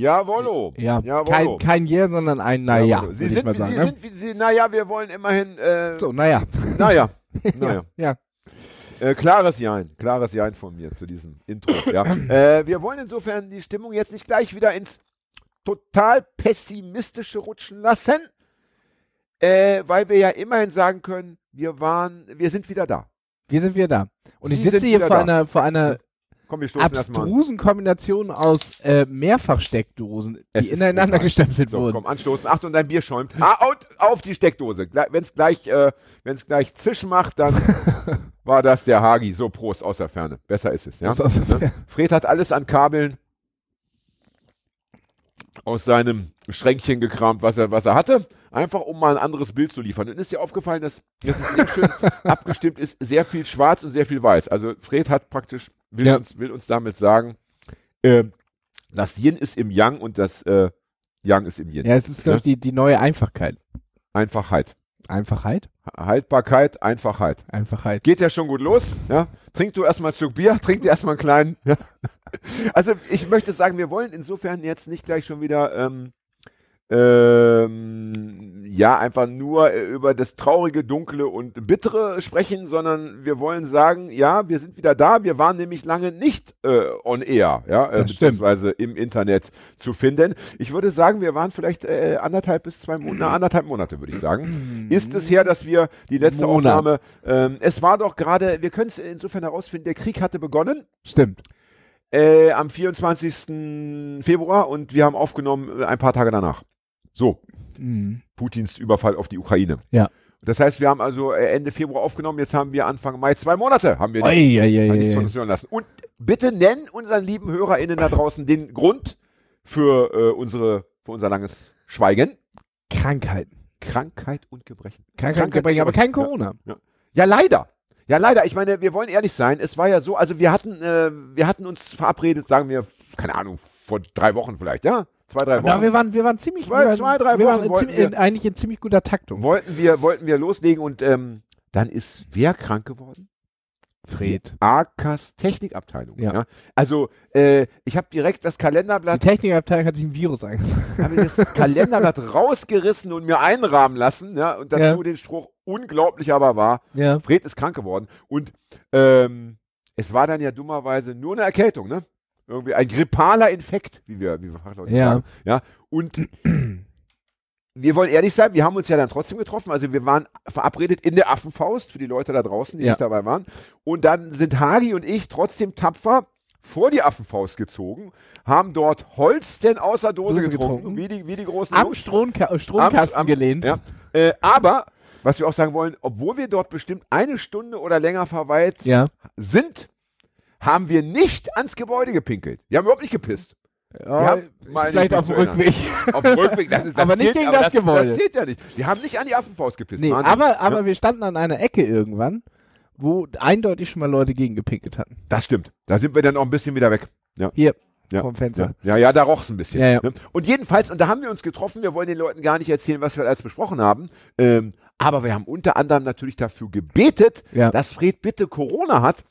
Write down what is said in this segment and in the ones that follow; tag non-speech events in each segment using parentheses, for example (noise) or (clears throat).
Jawollo. Ja, Jawollo. kein, kein Yeah, sondern ein Naja. Jawollo. Sie ich sind, wie, sagen, Sie ne? sind, wie Sie, naja, wir wollen immerhin, äh, So, naja. naja, (laughs) naja. Ja. Äh, klares Jein, klares Jein von mir zu diesem Intro. Ja. (clears throat) äh, wir wollen insofern die Stimmung jetzt nicht gleich wieder ins total pessimistische rutschen lassen, äh, weil wir ja immerhin sagen können, wir waren, wir sind wieder da. Wir sind wieder da. Und ich Sie sitze sind hier vor da. einer, vor einer Komm, wir stoßen erstmal abstrusen Kombination aus äh, Mehrfachsteckdosen, Es die ist ineinander gestempelt So, wurden. komm, anstoßen. Achtung, dein Bier schäumt. Ah, und auf die Steckdose. Wenn es gleich, äh, wenn's gleich Zisch macht, dann (laughs) war das der Hagi. So, Prost aus der Ferne. Besser ist es, ja. Aus- aus der Ne? Ferne. Fred hat alles an Kabeln aus seinem Schränkchen gekramt, was er, was er hatte. Einfach, um mal ein anderes Bild zu liefern. Und ist dir aufgefallen, dass das sehr schön (laughs) abgestimmt ist, sehr viel schwarz und sehr viel weiß. Also Fred hat praktisch, will, Ja. uns, will uns damit sagen, ähm, das Yin ist im Yang und das äh, Yang ist im Yin. Ja, es ist, glaube ich, die, die neue Einfachkeit. Einfachheit. Einfachheit? Haltbarkeit, Einfachheit. Einfachheit. Geht ja schon gut los. Ja? Trink du erstmal ein Stück Bier, (laughs) trink dir erstmal einen kleinen. Ja? Also ich möchte sagen, wir wollen insofern jetzt nicht gleich schon wieder ähm, ähm, ja einfach nur äh, über das traurige, dunkle und bittere sprechen, sondern wir wollen sagen, ja, wir sind wieder da. Wir waren nämlich lange nicht äh, on air, ja, äh, beziehungsweise im Internet zu finden. Ich würde sagen, wir waren vielleicht äh, anderthalb bis zwei Monate, na, anderthalb Monate würde ich sagen. Ist es her, dass wir die letzte Monat. Aufnahme, ähm, es war doch gerade, wir können es insofern herausfinden, der Krieg hatte begonnen Stimmt. äh, am 24. Februar und wir haben aufgenommen äh, ein paar Tage danach. So, Mhm. Putins Überfall auf die Ukraine. Ja. Das heißt, wir haben also äh, Ende Februar aufgenommen, jetzt haben wir Anfang Mai, zwei Monate haben wir nicht, oi, oi, haben nichts oi, von uns hören lassen. Und bitte nennen unseren lieben HörerInnen da draußen den Grund für, äh, unsere, für unser langes Schweigen. Krankheiten. Krankheit und Gebrechen. Krankheiten, Gebrechen, aber kein Corona. Ja, leider. Ja, leider. Ich meine, wir wollen ehrlich sein. Es war ja so, also wir hatten, äh, wir hatten uns verabredet, sagen wir, keine Ahnung, vor drei Wochen vielleicht, ja? Zwei, drei Wochen. Ja, wir waren, wir waren ziemlich, Zwei- wir waren, zwei, drei wir waren Wochen in wollten ziemlich, in, wir- eigentlich in ziemlich guter Taktung. wollten wir, wollten wir loslegen und ähm, dann ist wer krank geworden? Fred. Arkas Technikabteilung. Ja. Ja. Also äh, ich habe direkt das Die Kalenderblatt, Technikabteilung hat sich ein Virus eingefangen. (laughs) habe das Kalenderblatt rausgerissen und mir einrahmen lassen. Ja, und dazu Ja. den Spruch unglaublich aber wahr. Ja. Fred ist krank geworden und ähm, es war dann ja dummerweise nur eine Erkältung, ne? Irgendwie ein grippaler Infekt, wie wir, wie wir Fachleute Ja. sagen. Ja. Und (clears throat) wir wollen ehrlich sein, wir haben uns ja dann trotzdem getroffen. Also wir waren verabredet in der Affenfaust für die Leute da draußen, die Ja. nicht dabei waren. Und dann sind Hagi und ich trotzdem tapfer vor die Affenfaust gezogen, haben dort Holz denn aus der Dose, Dose getrunken, getrunken. wie die, wie die großen Am. Stromka Stromkasten Am- am- gelehnt. Ja. Äh, aber, was wir auch sagen wollen, obwohl wir dort bestimmt eine Stunde oder länger verweilt Ja. sind, haben wir nicht ans Gebäude gepinkelt. Wir haben überhaupt nicht gepisst. Ja, vielleicht nicht auf dem. Rückweg. Auf dem Rückweg, das ist das Aber nicht zählt, gegen aber das Gebäude. Das zählt ja nicht. Wir haben nicht an die Affenfaust gepisst. Nee, aber, aber Ja, wir standen an einer Ecke irgendwann, wo eindeutig schon mal Leute gegen gepinkelt hatten. das stimmt. Da sind wir dann auch ein bisschen wieder weg. Ja. Hier, Ja. vom Fenster. Ja, ja, ja da roch's ein bisschen. Ja. Ne? Und jedenfalls, und da haben wir uns getroffen, wir wollen den Leuten gar nicht erzählen, was wir alles besprochen haben, ähm, aber wir haben unter anderem natürlich dafür gebetet, dass Fred bitte Corona hat,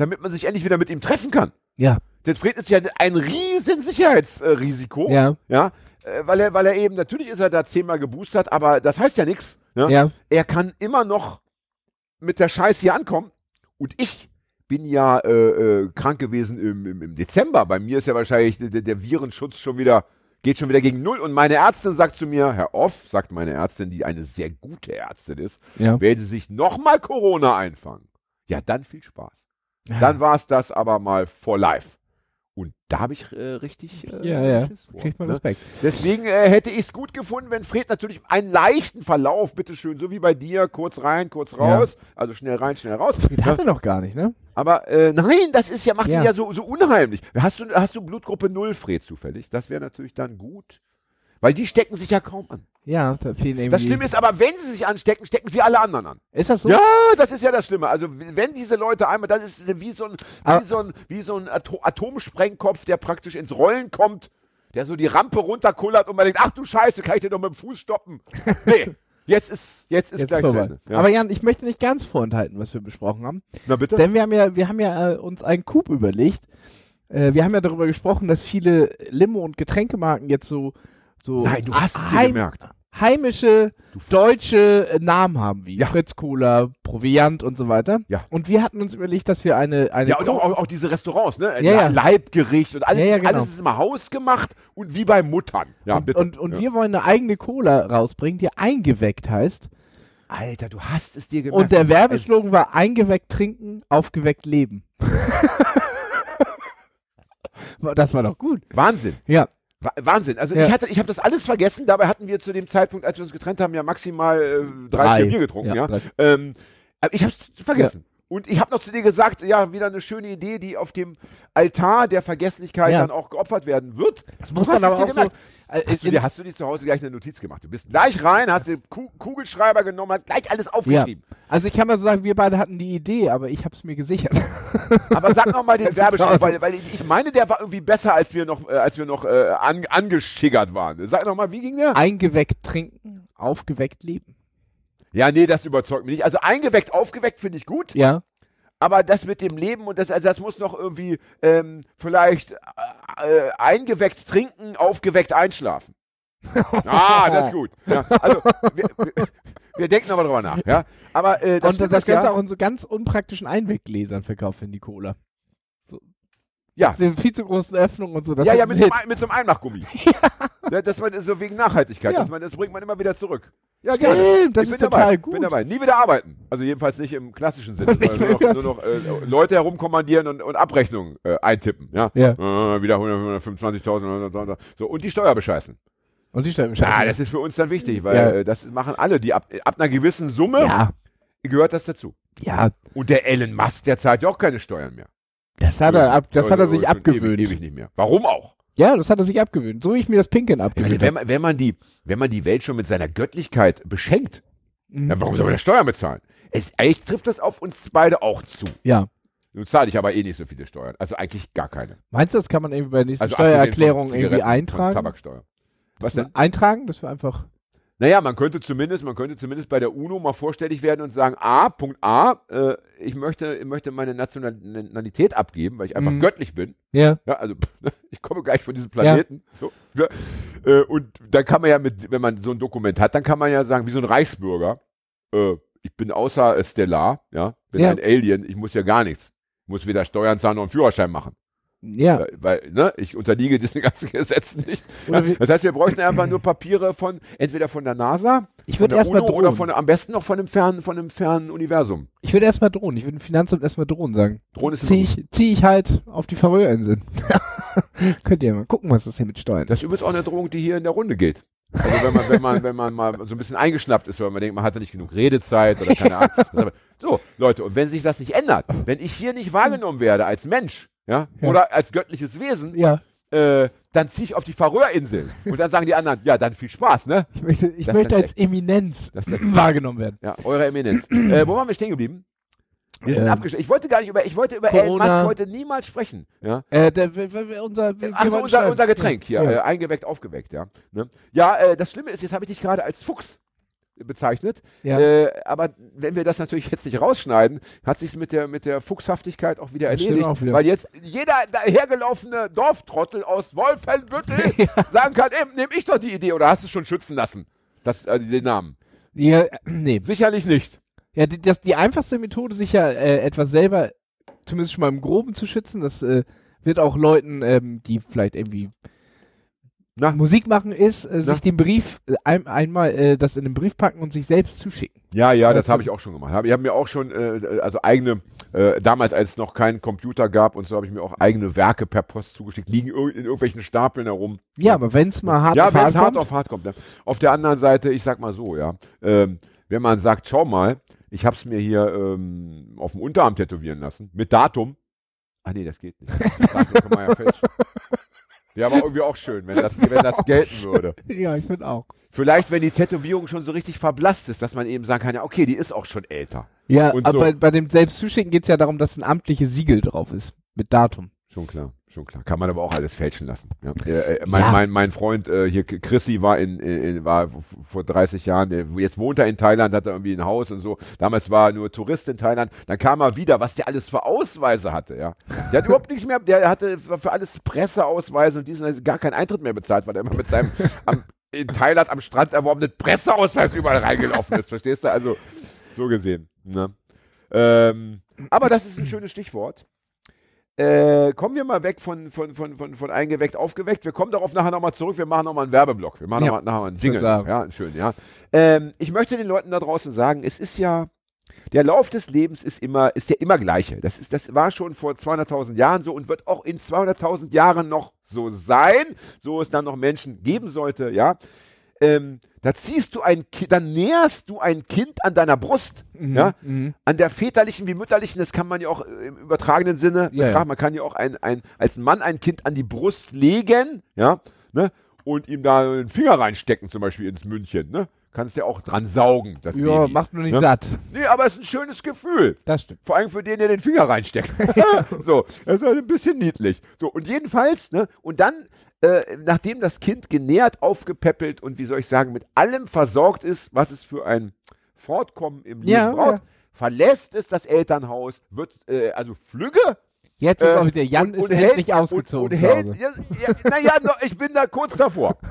damit man sich endlich wieder mit ihm treffen kann. Ja. Denn Fred ist ja ein riesen Sicherheitsrisiko. Ja. Ja. äh, Weil er, weil er eben, natürlich ist er da zehnmal geboostert, aber das heißt ja nichts. Ne? Ja. Er kann immer noch mit der Scheiße hier ankommen. Und ich bin ja äh, äh, krank gewesen im, im, im Dezember. Bei mir ist ja wahrscheinlich der, der- Virenschutz schon wieder, geht schon wieder gegen Null. Und meine Ärztin sagt zu mir, Herr Off, sagt meine Ärztin, die eine sehr gute Ärztin ist, Ja. Sie sich nochmal Corona einfangen, ja, dann viel Spaß. Dann war es das aber mal for life. Und da habe ich äh, richtig äh, Ja, ja. Vor, Kriegt man ne? Respekt. Deswegen äh, hätte ich es gut gefunden, wenn Fred natürlich einen leichten Verlauf, bitteschön, so wie bei dir, kurz rein, kurz raus, also schnell rein, schnell raus. Fred hatte noch gar nicht, ne? Aber äh, nein, das ist ja, macht Ja. ihn ja so, so unheimlich. Hast du, hast du Blutgruppe 0, Fred, zufällig? Das wäre natürlich dann gut. Weil die stecken sich ja kaum an. Ja, da fehlen irgendwie. Das Schlimme ist aber, wenn sie sich anstecken, stecken sie alle anderen an. ist das so? Ja, das ist ja das Schlimme. Also wenn diese Leute einmal, das ist wie so ein, wie so ein, wie so ein Ato Atomsprengkopf, der praktisch ins Rollen kommt, der so die Rampe runterkullert und man denkt, ach du Scheiße, kann ich den doch mit dem Fuß stoppen? (laughs) Nee, jetzt ist, jetzt ist Jetzt gleich vorbei. Ja. Aber Jan, ich möchte nicht ganz vorenthalten, was wir besprochen haben. Na bitte? Denn wir haben ja, wir haben ja äh, uns einen Coup überlegt. Äh, wir haben ja darüber gesprochen, dass viele Limo- und Getränkemarken jetzt so, so Nein, du hast dir gemerkt. heimische deutsche äh, Namen haben, wie Ja. Fritz Cola, Proviant und so weiter. Ja. Und wir hatten uns überlegt, dass wir eine, eine Ja, und auch, auch, auch diese Restaurants, ne? Ja, ja. Leibgericht und alles, Ja, genau. alles ist immer hausgemacht und wie bei Muttern. Ja, und, bitte. und, und wir wollen eine eigene Cola rausbringen, die eingeweckt heißt. Alter, du hast es dir gemerkt. Und der Werbeslogan war eingeweckt trinken, aufgeweckt leben. (laughs) das war doch gut. Wahnsinn. Ja. Wa- Wahnsinn. Also Ja. ich hatte, ich habe das alles vergessen. Dabei hatten wir zu dem Zeitpunkt, als wir uns getrennt haben, ja maximal äh, drei, Drei. vier Bier getrunken. Ja. Ja. Ähm, aber ich habe es vergessen. Und ich habe noch zu dir gesagt, ja, wieder eine schöne Idee, die auf dem Altar der Vergesslichkeit Ja. dann auch geopfert werden wird. Das muss man aber auch so- Äh, Hast du, dir, hast du dir zu Hause gleich eine Notiz gemacht? Du bist gleich rein, hast den Ku Kugelschreiber genommen, hast gleich alles Ja. aufgeschrieben. Also ich kann mal sagen, wir beide hatten die Idee, aber ich habe es mir gesichert. (laughs) Aber sag noch mal den (laughs) Werbespruch, weil, weil ich, ich meine, der war irgendwie besser, als wir noch, äh, als wir noch äh, an, angeschiggert waren. Sag noch mal, wie ging der? Eingeweckt trinken, aufgeweckt leben. Ja, nee, das überzeugt mich nicht. Also eingeweckt, aufgeweckt finde ich gut, Ja. aber das mit dem Leben und das, also das muss noch irgendwie ähm, vielleicht äh, äh, eingeweckt trinken, aufgeweckt einschlafen. (laughs) ah, das ist gut. Ja, also wir, wir, wir denken aber drüber nach. Ja, aber äh, das, Und das ist Ganze ja, auch in so ganz unpraktischen Einweggläsern verkauft in die Cola. ja, Diese viel zu großen Öffnungen und so. Das ja, ja, mit so, einem, mit so einem Einmachgummi. (laughs) ja. dass man so wegen Nachhaltigkeit, Ja. dass man das bringt man immer wieder zurück. Ja, Stimmt, gerne. das ich ist total dabei. gut. Bin dabei. Nie wieder arbeiten. Also jedenfalls nicht im klassischen Sinne, (laughs) sondern nur noch, nur noch äh, Leute herumkommandieren und, und Abrechnungen äh, eintippen. Ja. Ja. Äh, wieder 100, 125.000, 100.000. so und die Steuer bescheißen. Und die Stellen Ja, das ist für uns dann wichtig, weil Ja. äh, das machen alle. Die ab, ab einer gewissen Summe ja, gehört das dazu. ja, Und der Elon Musk, der zahlt ja auch keine Steuern mehr. das hat er, ab, das hat er sich abgewöhnt. Ewig, ewig nicht mehr. Warum auch? Ja, das hat er sich abgewöhnt. So wie ich mir das Pinkeln Ich meine, abgewöhnt wenn, habe. man, wenn, man die, wenn man die Welt schon mit seiner Göttlichkeit beschenkt, Mhm. ja, warum soll man Steuern bezahlen? Es, eigentlich trifft das auf uns beide auch zu. Ja. Nun zahle ich aber eh nicht so viele Steuern. Also eigentlich gar keine. Meinst du, das kann man irgendwie bei der nächsten Also Steuererklärung irgendwie eintragen? Tabaksteuer. Was denn? Eintragen, das wäre einfach. Naja, man könnte zumindest, man könnte zumindest bei der UNO mal vorstellig werden und sagen, A, Punkt A, äh, ich möchte, ich möchte meine Nationalität abgeben, weil ich einfach Mhm. göttlich bin. Ja. Ja, also (laughs) ich komme gleich von diesem Planeten. So, ja. äh, und dann kann man ja mit, wenn man so ein Dokument hat, dann kann man ja sagen, wie so ein Reichsbürger, äh, ich bin außer Stellar, ja, bin Ja. ein Alien, ich muss ja gar nichts. Ich muss weder Steuern zahlen noch einen Führerschein machen. Ja. Weil, weil, ne, ich unterliege diesen (laughs) ganzen Gesetzen nicht. Ja, das heißt, wir bräuchten einfach nur Papiere von, entweder von der NASA, Ich würde erstmal UNO oder drohen. von, am besten noch von einem fernen, von einem fernen Universum. Ich würde erstmal drohen. Ich würde dem Finanzamt erstmal drohen sagen. Drohen ist Zieh ich, zieh ich halt auf die Färöerinseln. (laughs) Könnt ihr mal gucken, was das hier mit Steuern Das ist übrigens auch eine Drohung, die hier in der Runde gilt. Also wenn man, wenn man, wenn man mal so ein bisschen eingeschnappt ist, weil man denkt, man hatte nicht genug Redezeit oder keine (laughs) Ahnung. Ist so, Leute, und wenn sich das nicht ändert, wenn ich hier nicht wahrgenommen werde als Mensch, ja, Ja. oder als göttliches Wesen, Ja. äh, dann ziehe ich auf die Färöerinseln. Und dann sagen die anderen, ja, dann viel Spaß, ne? Ich möchte, ich möchte als Eminenz Das wär- (clears throat) wahrgenommen werden. Ja, eure Eminenz. äh, wo waren wir stehen geblieben? Wir sind Ähm, abgeschlossen. Ich wollte gar nicht über, ich wollte über Elon. Musk heute niemals sprechen. Ja? Äh, der, unser, wir, Ach wir so, wollten unser, unser Getränk hier, Ja. Äh, eingeweckt, aufgeweckt, ja. Ne? Ja, äh, das Schlimme ist, jetzt habe ich dich gerade als Fuchs bezeichnet. Ja. Äh, aber wenn wir das natürlich jetzt nicht rausschneiden, hat sich mit der, mit der Fuchshaftigkeit auch wieder Das erledigt. auch wieder. Weil jetzt jeder dahergelaufene Dorftrottel aus Wolfenbüttel (laughs) sagen kann, ey, nehme ich doch die Idee oder hast du es schon schützen lassen? Das, äh, den Namen. Ja, (clears throat) nee. Sicherlich nicht. Ja, die, das, die einfachste Methode, sich ja äh, etwas selber zumindest schon mal im Groben zu schützen, das äh, wird auch Leuten, ähm, die vielleicht irgendwie Na? Musik machen, ist, äh, sich den Brief äh, ein, einmal äh, das in den Brief packen und sich selbst zuschicken. Ja, ja, das du- habe ich auch schon gemacht. Hab- Ich habe mir auch schon, äh, also eigene, äh, damals als es noch keinen Computer gab und so, habe ich mir auch eigene Werke per Post zugeschickt, liegen ir in irgendwelchen Stapeln herum. Ja, aber wenn es mal hart ja, auf wenn hart es hart kommt, auf hart kommt. Ne? Auf der anderen Seite, ich sag mal so, ja, ähm, wenn man sagt, schau mal, ich habe es mir hier ähm, auf dem Unterarm tätowieren lassen, mit Datum. Ah nee, das geht nicht. (laughs) Das kann man ja fälschen. Wäre aber irgendwie auch schön, wenn das, wenn das gelten würde. (laughs) Ja, ich finde auch. Vielleicht, wenn die Tätowierung schon so richtig verblasst ist, dass man eben sagen kann, ja, okay, die ist auch schon älter. Ja, Und aber so. bei, bei dem Selbstzuschicken geht es ja darum, dass ein amtliches Siegel drauf ist. Mit Datum. Schon klar, schon klar. Kann man aber auch alles fälschen lassen. Ja. Äh, äh, mein, Ja. mein, mein Freund äh, hier, Chrissy, war in, in war vor 30 Jahren, der, jetzt wohnt er in Thailand, hat er irgendwie ein Haus und so. Damals war er nur Tourist in Thailand. Dann kam er wieder, was der alles für Ausweise hatte, ja. Der hat überhaupt nichts mehr, der hatte für alles Presseausweise und diesen hat gar keinen Eintritt mehr bezahlt, weil er immer mit seinem (laughs) am, in Thailand am Strand erworbenen Presseausweis überall reingelaufen ist. Verstehst du? Also, so gesehen. Ne? Ähm, aber das ist ein schönes Stichwort. Äh, kommen wir mal weg von, von, von, von, von eingeweckt, aufgeweckt. Wir kommen darauf nachher nochmal zurück. Wir machen nochmal einen Werbeblock. Wir machen Ja. noch mal, nachher mal einen Jingle. Ja, schön, ja. Ähm, ich möchte den Leuten da draußen sagen, es ist ja, der Lauf des Lebens ist immer, ist der immer gleiche. Das ist, das war schon vor 200.000 Jahren so und wird auch in 200.000 Jahren noch so sein, so es dann noch Menschen geben sollte, ja. Ähm, da ziehst du ein Kind, dann näherst du ein Kind an deiner Brust, ja, Mhm. an der väterlichen wie mütterlichen, das kann man ja auch äh, im übertragenen Sinne Ja, betrachten. Man kann ja auch ein, ein, als Mann ein Kind an die Brust legen, ja, ne, und ihm da einen Finger reinstecken, zum Beispiel ins Mündchen, ne. Kannst ja auch dran saugen, das Ja, Baby. macht nur nicht ne? satt. Nee, aber es ist ein schönes Gefühl. Das stimmt. Vor allem für den, der den Finger reinsteckt. (laughs) (laughs) so, das ist halt ein bisschen niedlich. So, und jedenfalls, ne, und dann, äh, nachdem das Kind genährt, aufgepäppelt und wie soll ich sagen, mit allem versorgt ist, was es für ein Fortkommen im Leben Ja, braucht, ja. verlässt es das Elternhaus, wird äh, also flügge. Jetzt ist äh, auch wieder, Jan und- ist und hält- ausgezogen. Und, und hält, ja, ja, naja, no, ich bin da kurz davor. (laughs)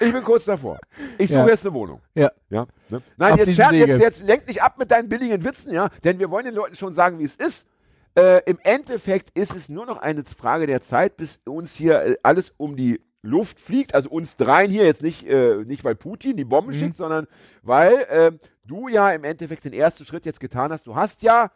Ich bin kurz davor. Ich suche Ja. jetzt eine Wohnung. Ja. Ja, ne? Nein, Auf jetzt, jetzt, jetzt lenk nicht ab mit deinen billigen Witzen, ja, denn wir wollen den Leuten schon sagen, wie es ist. Äh, Im Endeffekt ist es nur noch eine Frage der Zeit, bis uns hier äh, alles um die Luft fliegt, also uns dreien hier jetzt nicht, äh, nicht weil Putin die Mhm. Bomben schickt, sondern weil äh, du ja im Endeffekt den ersten Schritt jetzt getan hast. Du hast ja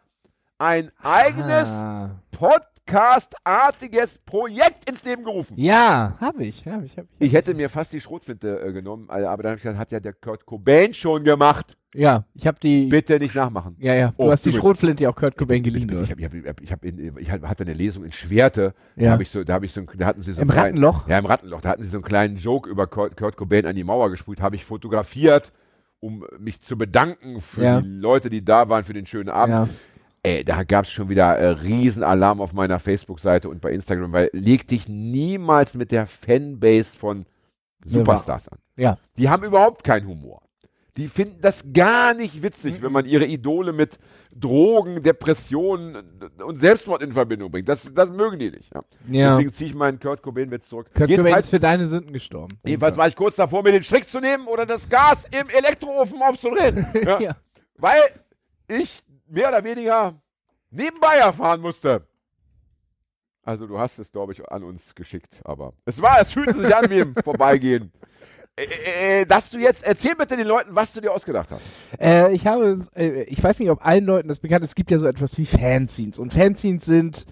ein eigenes Ah. Podcast-artiges Projekt ins Leben gerufen. Ja, habe ich, habe ich, habe ich. Ich hätte mir fast die Schrotflinte äh, genommen, äh, aber dann habe ich gesagt, hat ja der Kurt Cobain schon gemacht. Ja, ich habe die. Bitte nicht nachmachen. Ja, ja. Du Oh, hast die übrigens. Schrotflinte auch Kurt Cobain geliehen. Ich, hab, ich, hab, ich, hab in, ich hatte eine Lesung in Schwerte. Da Ja. habe ich so, da habe ich so, da hatten sie so Im einen kleinen- Rattenloch? Ja, im Rattenloch. Da hatten sie so einen kleinen Joke über Kurt, Kurt Cobain an die Mauer gesprüht. Habe ich fotografiert, um mich zu bedanken für Ja. die Leute, die da waren für den schönen Abend. Ja. Ey, da gab es schon wieder äh, Riesenalarm auf meiner Facebook-Seite und bei Instagram, weil leg dich niemals mit der Fanbase von Superstars an. Ja. Die haben überhaupt keinen Humor. Die finden das gar nicht witzig, wenn man ihre Idole mit Drogen, Depressionen und Selbstmord in Verbindung bringt. Das, das mögen die nicht. Ja. Ja. Deswegen ziehe ich meinen Kurt Cobain-Witz zurück. Kurt Cobain ist jedenfalls, für deine Sünden gestorben. jedenfalls war ich kurz davor, mir den Strick zu nehmen oder das Gas im Elektroofen aufzudrehen. (laughs) Ja. Weil ich mehr oder weniger nebenbei erfahren musste. Also du hast es, glaube ich, an uns geschickt, aber es war, es fühlte sich an wie im (laughs) Vorbeigehen. Äh, äh, dass du jetzt, erzähl bitte den Leuten, was du dir ausgedacht hast. Äh, ich habe, äh, ich weiß nicht, ob allen Leuten das bekannt ist, es gibt ja so etwas wie Fanzines. Und Fanzines sind,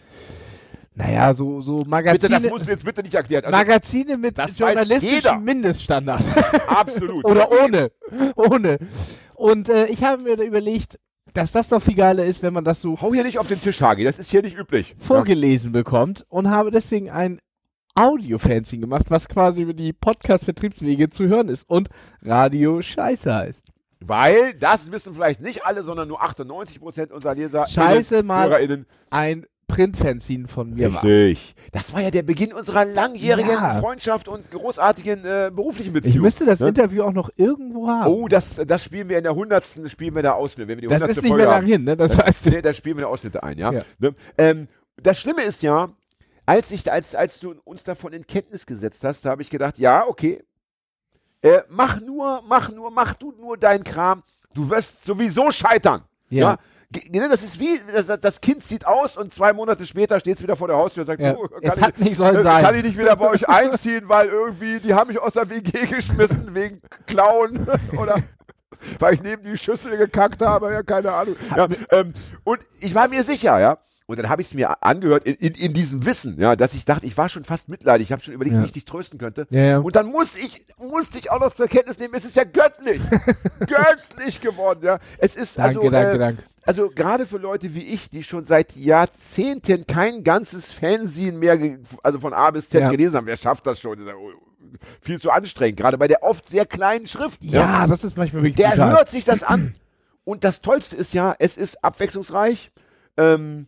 naja, so, so Bitte, Magazine, das musst du jetzt bitte nicht erklären. Also, Magazine mit journalistischem. Mindeststandard. (laughs) absolut. (laughs) Oder ohne. Ohne. Und äh, ich habe mir da überlegt, dass das doch viel geiler ist, wenn man das so Hau hier nicht auf den Tisch, Hagi, das ist hier nicht üblich. vorgelesen bekommt und habe deswegen ein Audio-Fanzine gemacht, was quasi über die Podcast-Vertriebswege zu hören ist und Radio Scheiße heißt. Weil, das wissen vielleicht nicht alle, sondern nur 98% unserer Leser, Scheiße mal HörerInnen, ein Print-Fanzine von mir war. Richtig. Das war ja der Beginn unserer langjährigen Ja. Freundschaft und großartigen äh, beruflichen Ich Beziehung. müsste das ne? Interview auch noch irgendwo haben. Oh, das, das spielen wir in der hundertsten, spielen wir da Ausschnitte. Wenn wir die das 100. ist nicht Folge mehr lang haben. hin, ne? Das heißt, Nee, da spielen wir da Ausschnitte ein, ja. Ja. Ne? Ähm, das Schlimme ist ja, als, ich, als, als du uns davon in Kenntnis gesetzt hast, da habe ich gedacht, ja, okay, äh, mach nur, mach nur, mach du nur deinen Kram, du wirst sowieso scheitern. Ja. Ja. Ne, Das ist wie, das, das Kind sieht aus und zwei Monate später steht es wieder vor der Haustür und sagt, Ja. du, kann, Es ich, hat nicht sollen äh, sein. kann ich nicht wieder bei euch einziehen, weil irgendwie, die haben mich aus der WG (laughs) geschmissen wegen Klauen (laughs) oder weil ich neben die Schüssel gekackt habe, ja, keine Ahnung. Ja, ähm, und ich war mir sicher, ja. Und dann habe ich es mir angehört in, in, in diesem Wissen, ja, dass ich dachte, ich war schon fast mitleidig. Ich habe schon überlegt, Ja. wie ich dich trösten könnte. Ja, ja. Und dann muss ich, musste ich auch noch zur Kenntnis nehmen, es ist ja göttlich. (laughs) göttlich geworden, ja. Es ist Danke, also, danke, äh, danke. also gerade für Leute wie ich, die schon seit Jahrzehnten kein ganzes Fernsehen mehr, also von A bis Z gelesen haben, wer schafft das schon? Viel zu anstrengend, gerade bei der oft sehr kleinen Schrift. Ja, das ist manchmal wirklich Der brutal. hört sich das an. Und das Tollste ist ja, es ist abwechslungsreich. Ähm,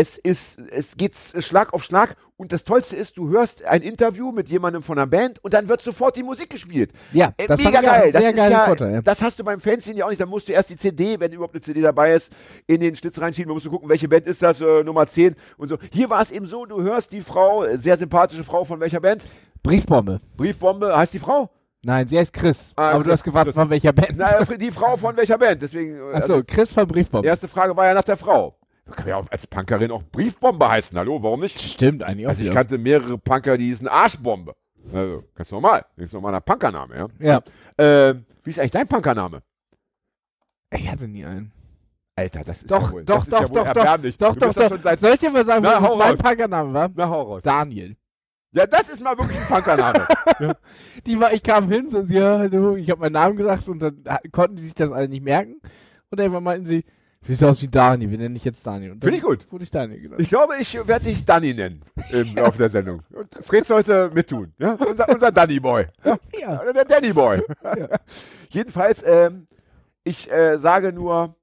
es ist, es geht Schlag auf Schlag. Und das Tollste ist, du hörst ein Interview mit jemandem von einer Band und dann wird sofort die Musik gespielt. Ja, Äh, das mega geil. Das ist ja, Vorteil, ja. das hast du beim Fanzine ja auch nicht. Da musst du erst die CD, wenn überhaupt eine CD dabei ist, in den Schlitz reinschieben. Da musst du gucken, welche Band ist das, äh, Nummer 10 und so. Hier war es eben so, du hörst die Frau, äh, sehr sympathische Frau von welcher Band? Briefbombe. Briefbombe, heißt die Frau? Nein, sie heißt Chris. Ah, aber du Chris, hast gefragt, das- von welcher Band. Na, die Frau von welcher Band? Deswegen. Achso, also- Chris von Briefbombe. Die erste Frage war ja nach der Frau. Kann ja auch als Punkerin auch Briefbombe heißen. Hallo, warum nicht? Stimmt eigentlich auch Also ich wieder. kannte mehrere Punker, die hießen Arschbombe. Also, ganz normal. Das ist normal ein Punkername, ja. Ja. Ähm, wie ist eigentlich dein Punkername? Ich hatte nie einen. Alter, das ist Doch, ja wohl, doch, das ist doch, ja wohl doch, doch, erbärmlich. Doch, doch, ja doch. Schon seit, Soll ich dir mal sagen, Na, was mein. Punkername war? na, hau raus. Daniel. Ja, das ist mal wirklich ein Punkername. (laughs) Die war, ich kam hin, so, ja, hallo, ich habe meinen Namen gesagt und dann konnten die sich das alle nicht merken. Und irgendwann meinten sie, du siehst aus wie Daniel, wir nennen dich jetzt dann Finde ich gut. Wurde ich genannt. Ich glaube, ich werde dich Danny nennen im Laufe der Sendung. Und Fred sollte mittun. Ja? Unser, unser Danny Boy. Ja? Ja. Oder der Danny Boy. Ja. (laughs) Jedenfalls, ähm, ich äh, sage nur,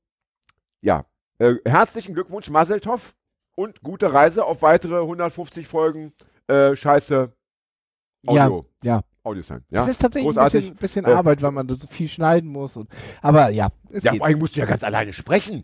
ja, äh, herzlichen Glückwunsch, Maseltoff, und gute Reise auf weitere 150 Folgen äh, Scheiße Audio. Ja, ja. Audio sein. Ja? Es ist tatsächlich ein großartig. bisschen, bisschen Äh, Arbeit, weil man so viel schneiden muss. Und, aber ja, es Ja, geht. vor allem musst du ja ganz alleine sprechen.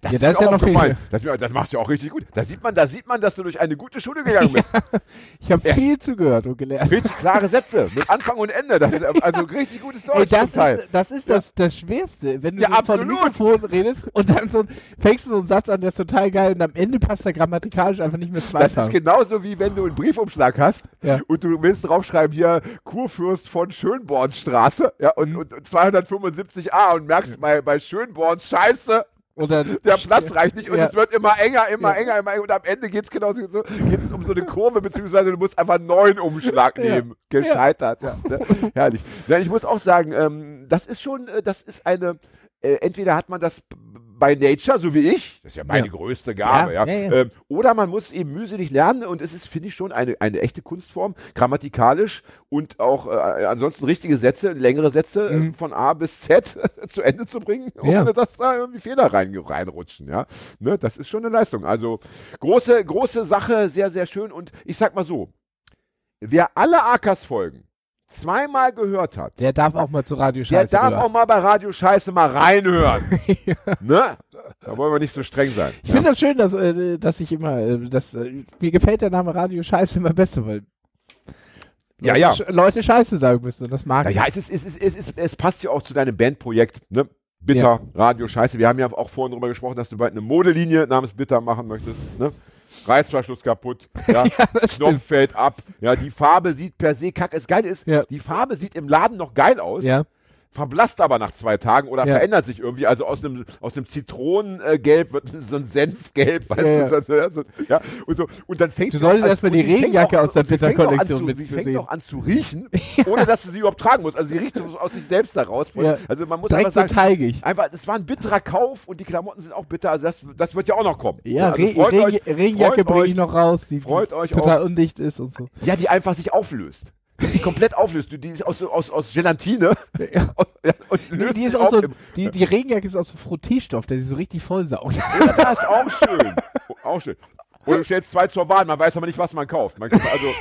Das Ja, ist das ist ja auch noch viel- aufgefallen. Das, das machst du auch richtig gut. Da sieht man, da sieht man, dass du durch eine gute Schule gegangen bist. (laughs) Ich habe viel zugehört und gelernt. Richtig klare Sätze mit Anfang und Ende. Das ist also (laughs) richtig gutes Deutsch. Ey, das ist, das, ist Ja. das, das Schwerste, wenn du Ja, so von absolut. Mikrofon redest und dann so fängst du so einen Satz an, der ist total geil und am Ende passt er grammatikalisch einfach nicht mehr Das zweifach. ist genauso wie wenn du einen Briefumschlag hast Ja. und du willst draufschreiben hier Kurfürst von Schönbornstraße ja, und, und, und 275a und merkst bei, bei Schönborn, scheiße, Dann, der Platz reicht nicht und Ja. es wird immer enger, immer Ja. enger, immer enger und am Ende geht es genauso so, geht's um so eine Kurve, beziehungsweise du musst einfach einen neuen Umschlag Ja. nehmen. Gescheitert, ja. ne? Herrlich. Ja, ich muss auch sagen, ähm, das ist schon, äh, das ist eine, äh, entweder hat man das bei Nature, so wie ich, das ist ja meine Ja. größte Gabe, ja, Ja. Ähm, oder man muss eben mühselig lernen und es ist, finde ich, schon eine, eine echte Kunstform, grammatikalisch und auch äh, ansonsten richtige Sätze, längere Sätze äh, Mhm. von A bis Z (laughs) zu Ende zu bringen, ohne dass da irgendwie Fehler rein, reinrutschen, ja. Ne, das ist schon eine Leistung. Also große, große Sache, sehr, sehr schön und ich sag mal so, wer alle Akas-Folgen zweimal gehört hat, der darf auch mal zu Radio der Scheiße darf hören. auch mal bei Radio Scheiße mal reinhören. (laughs) ne? Da wollen wir nicht so streng sein. Ich finde das schön, dass, äh, dass ich immer, äh, dass, äh, mir gefällt der Name Radio Scheiße immer besser, weil Ja, Leute, ja. Leute Scheiße sagen müssen und das mag Naja, ich. es, ist, es, ist, es, ist, es passt ja auch zu deinem Bandprojekt, ne? Bitter, Ja. Radio, Scheiße. Wir haben ja auch vorhin darüber gesprochen, dass du bald eine Modelinie namens Bitter machen möchtest, ne? Reißverschluss kaputt, (laughs) ja, Knopf fällt ab, ja, die Farbe sieht per se kacke. Das Geile ist, Ja. die Farbe sieht im Laden noch geil aus, Ja, verblasst aber nach zwei Tagen oder Ja. verändert sich irgendwie. Also aus einem, aus einem Zitronengelb wird (laughs) so ein Senfgelb, weißt Ja, du? So, ja, so, ja, und, so. und dann fängt Du auch solltest an- erstmal die Regenjacke auch- aus der auch zu- mit Sie fängt auch an zu riechen, (laughs) ohne dass du sie überhaupt tragen musst. Also sie riecht so aus sich selbst daraus. Ja. Also man muss direkt einfach so sagen, teigig. einfach, es war ein bitterer Kauf und die Klamotten sind auch bitter. Also das, das wird ja auch noch kommen. Ja, also Re Regen euch, Regenjacke bringe ich noch raus, die, freut die euch total undicht ist und so. Ja, die einfach sich auflöst. Die sich komplett auflöst. Die ist aus, aus, aus Gelatine. Ja. Und, (laughs) ja, und Nee, die, ist auch so, die, die Regenjacke ist aus so Frotteestoff, der sich so richtig vollsaugt. Ja, das ist auch schön. auch schön. Oder du stellst zwei zur Wahl, man weiß aber nicht, was man kauft. Man, also,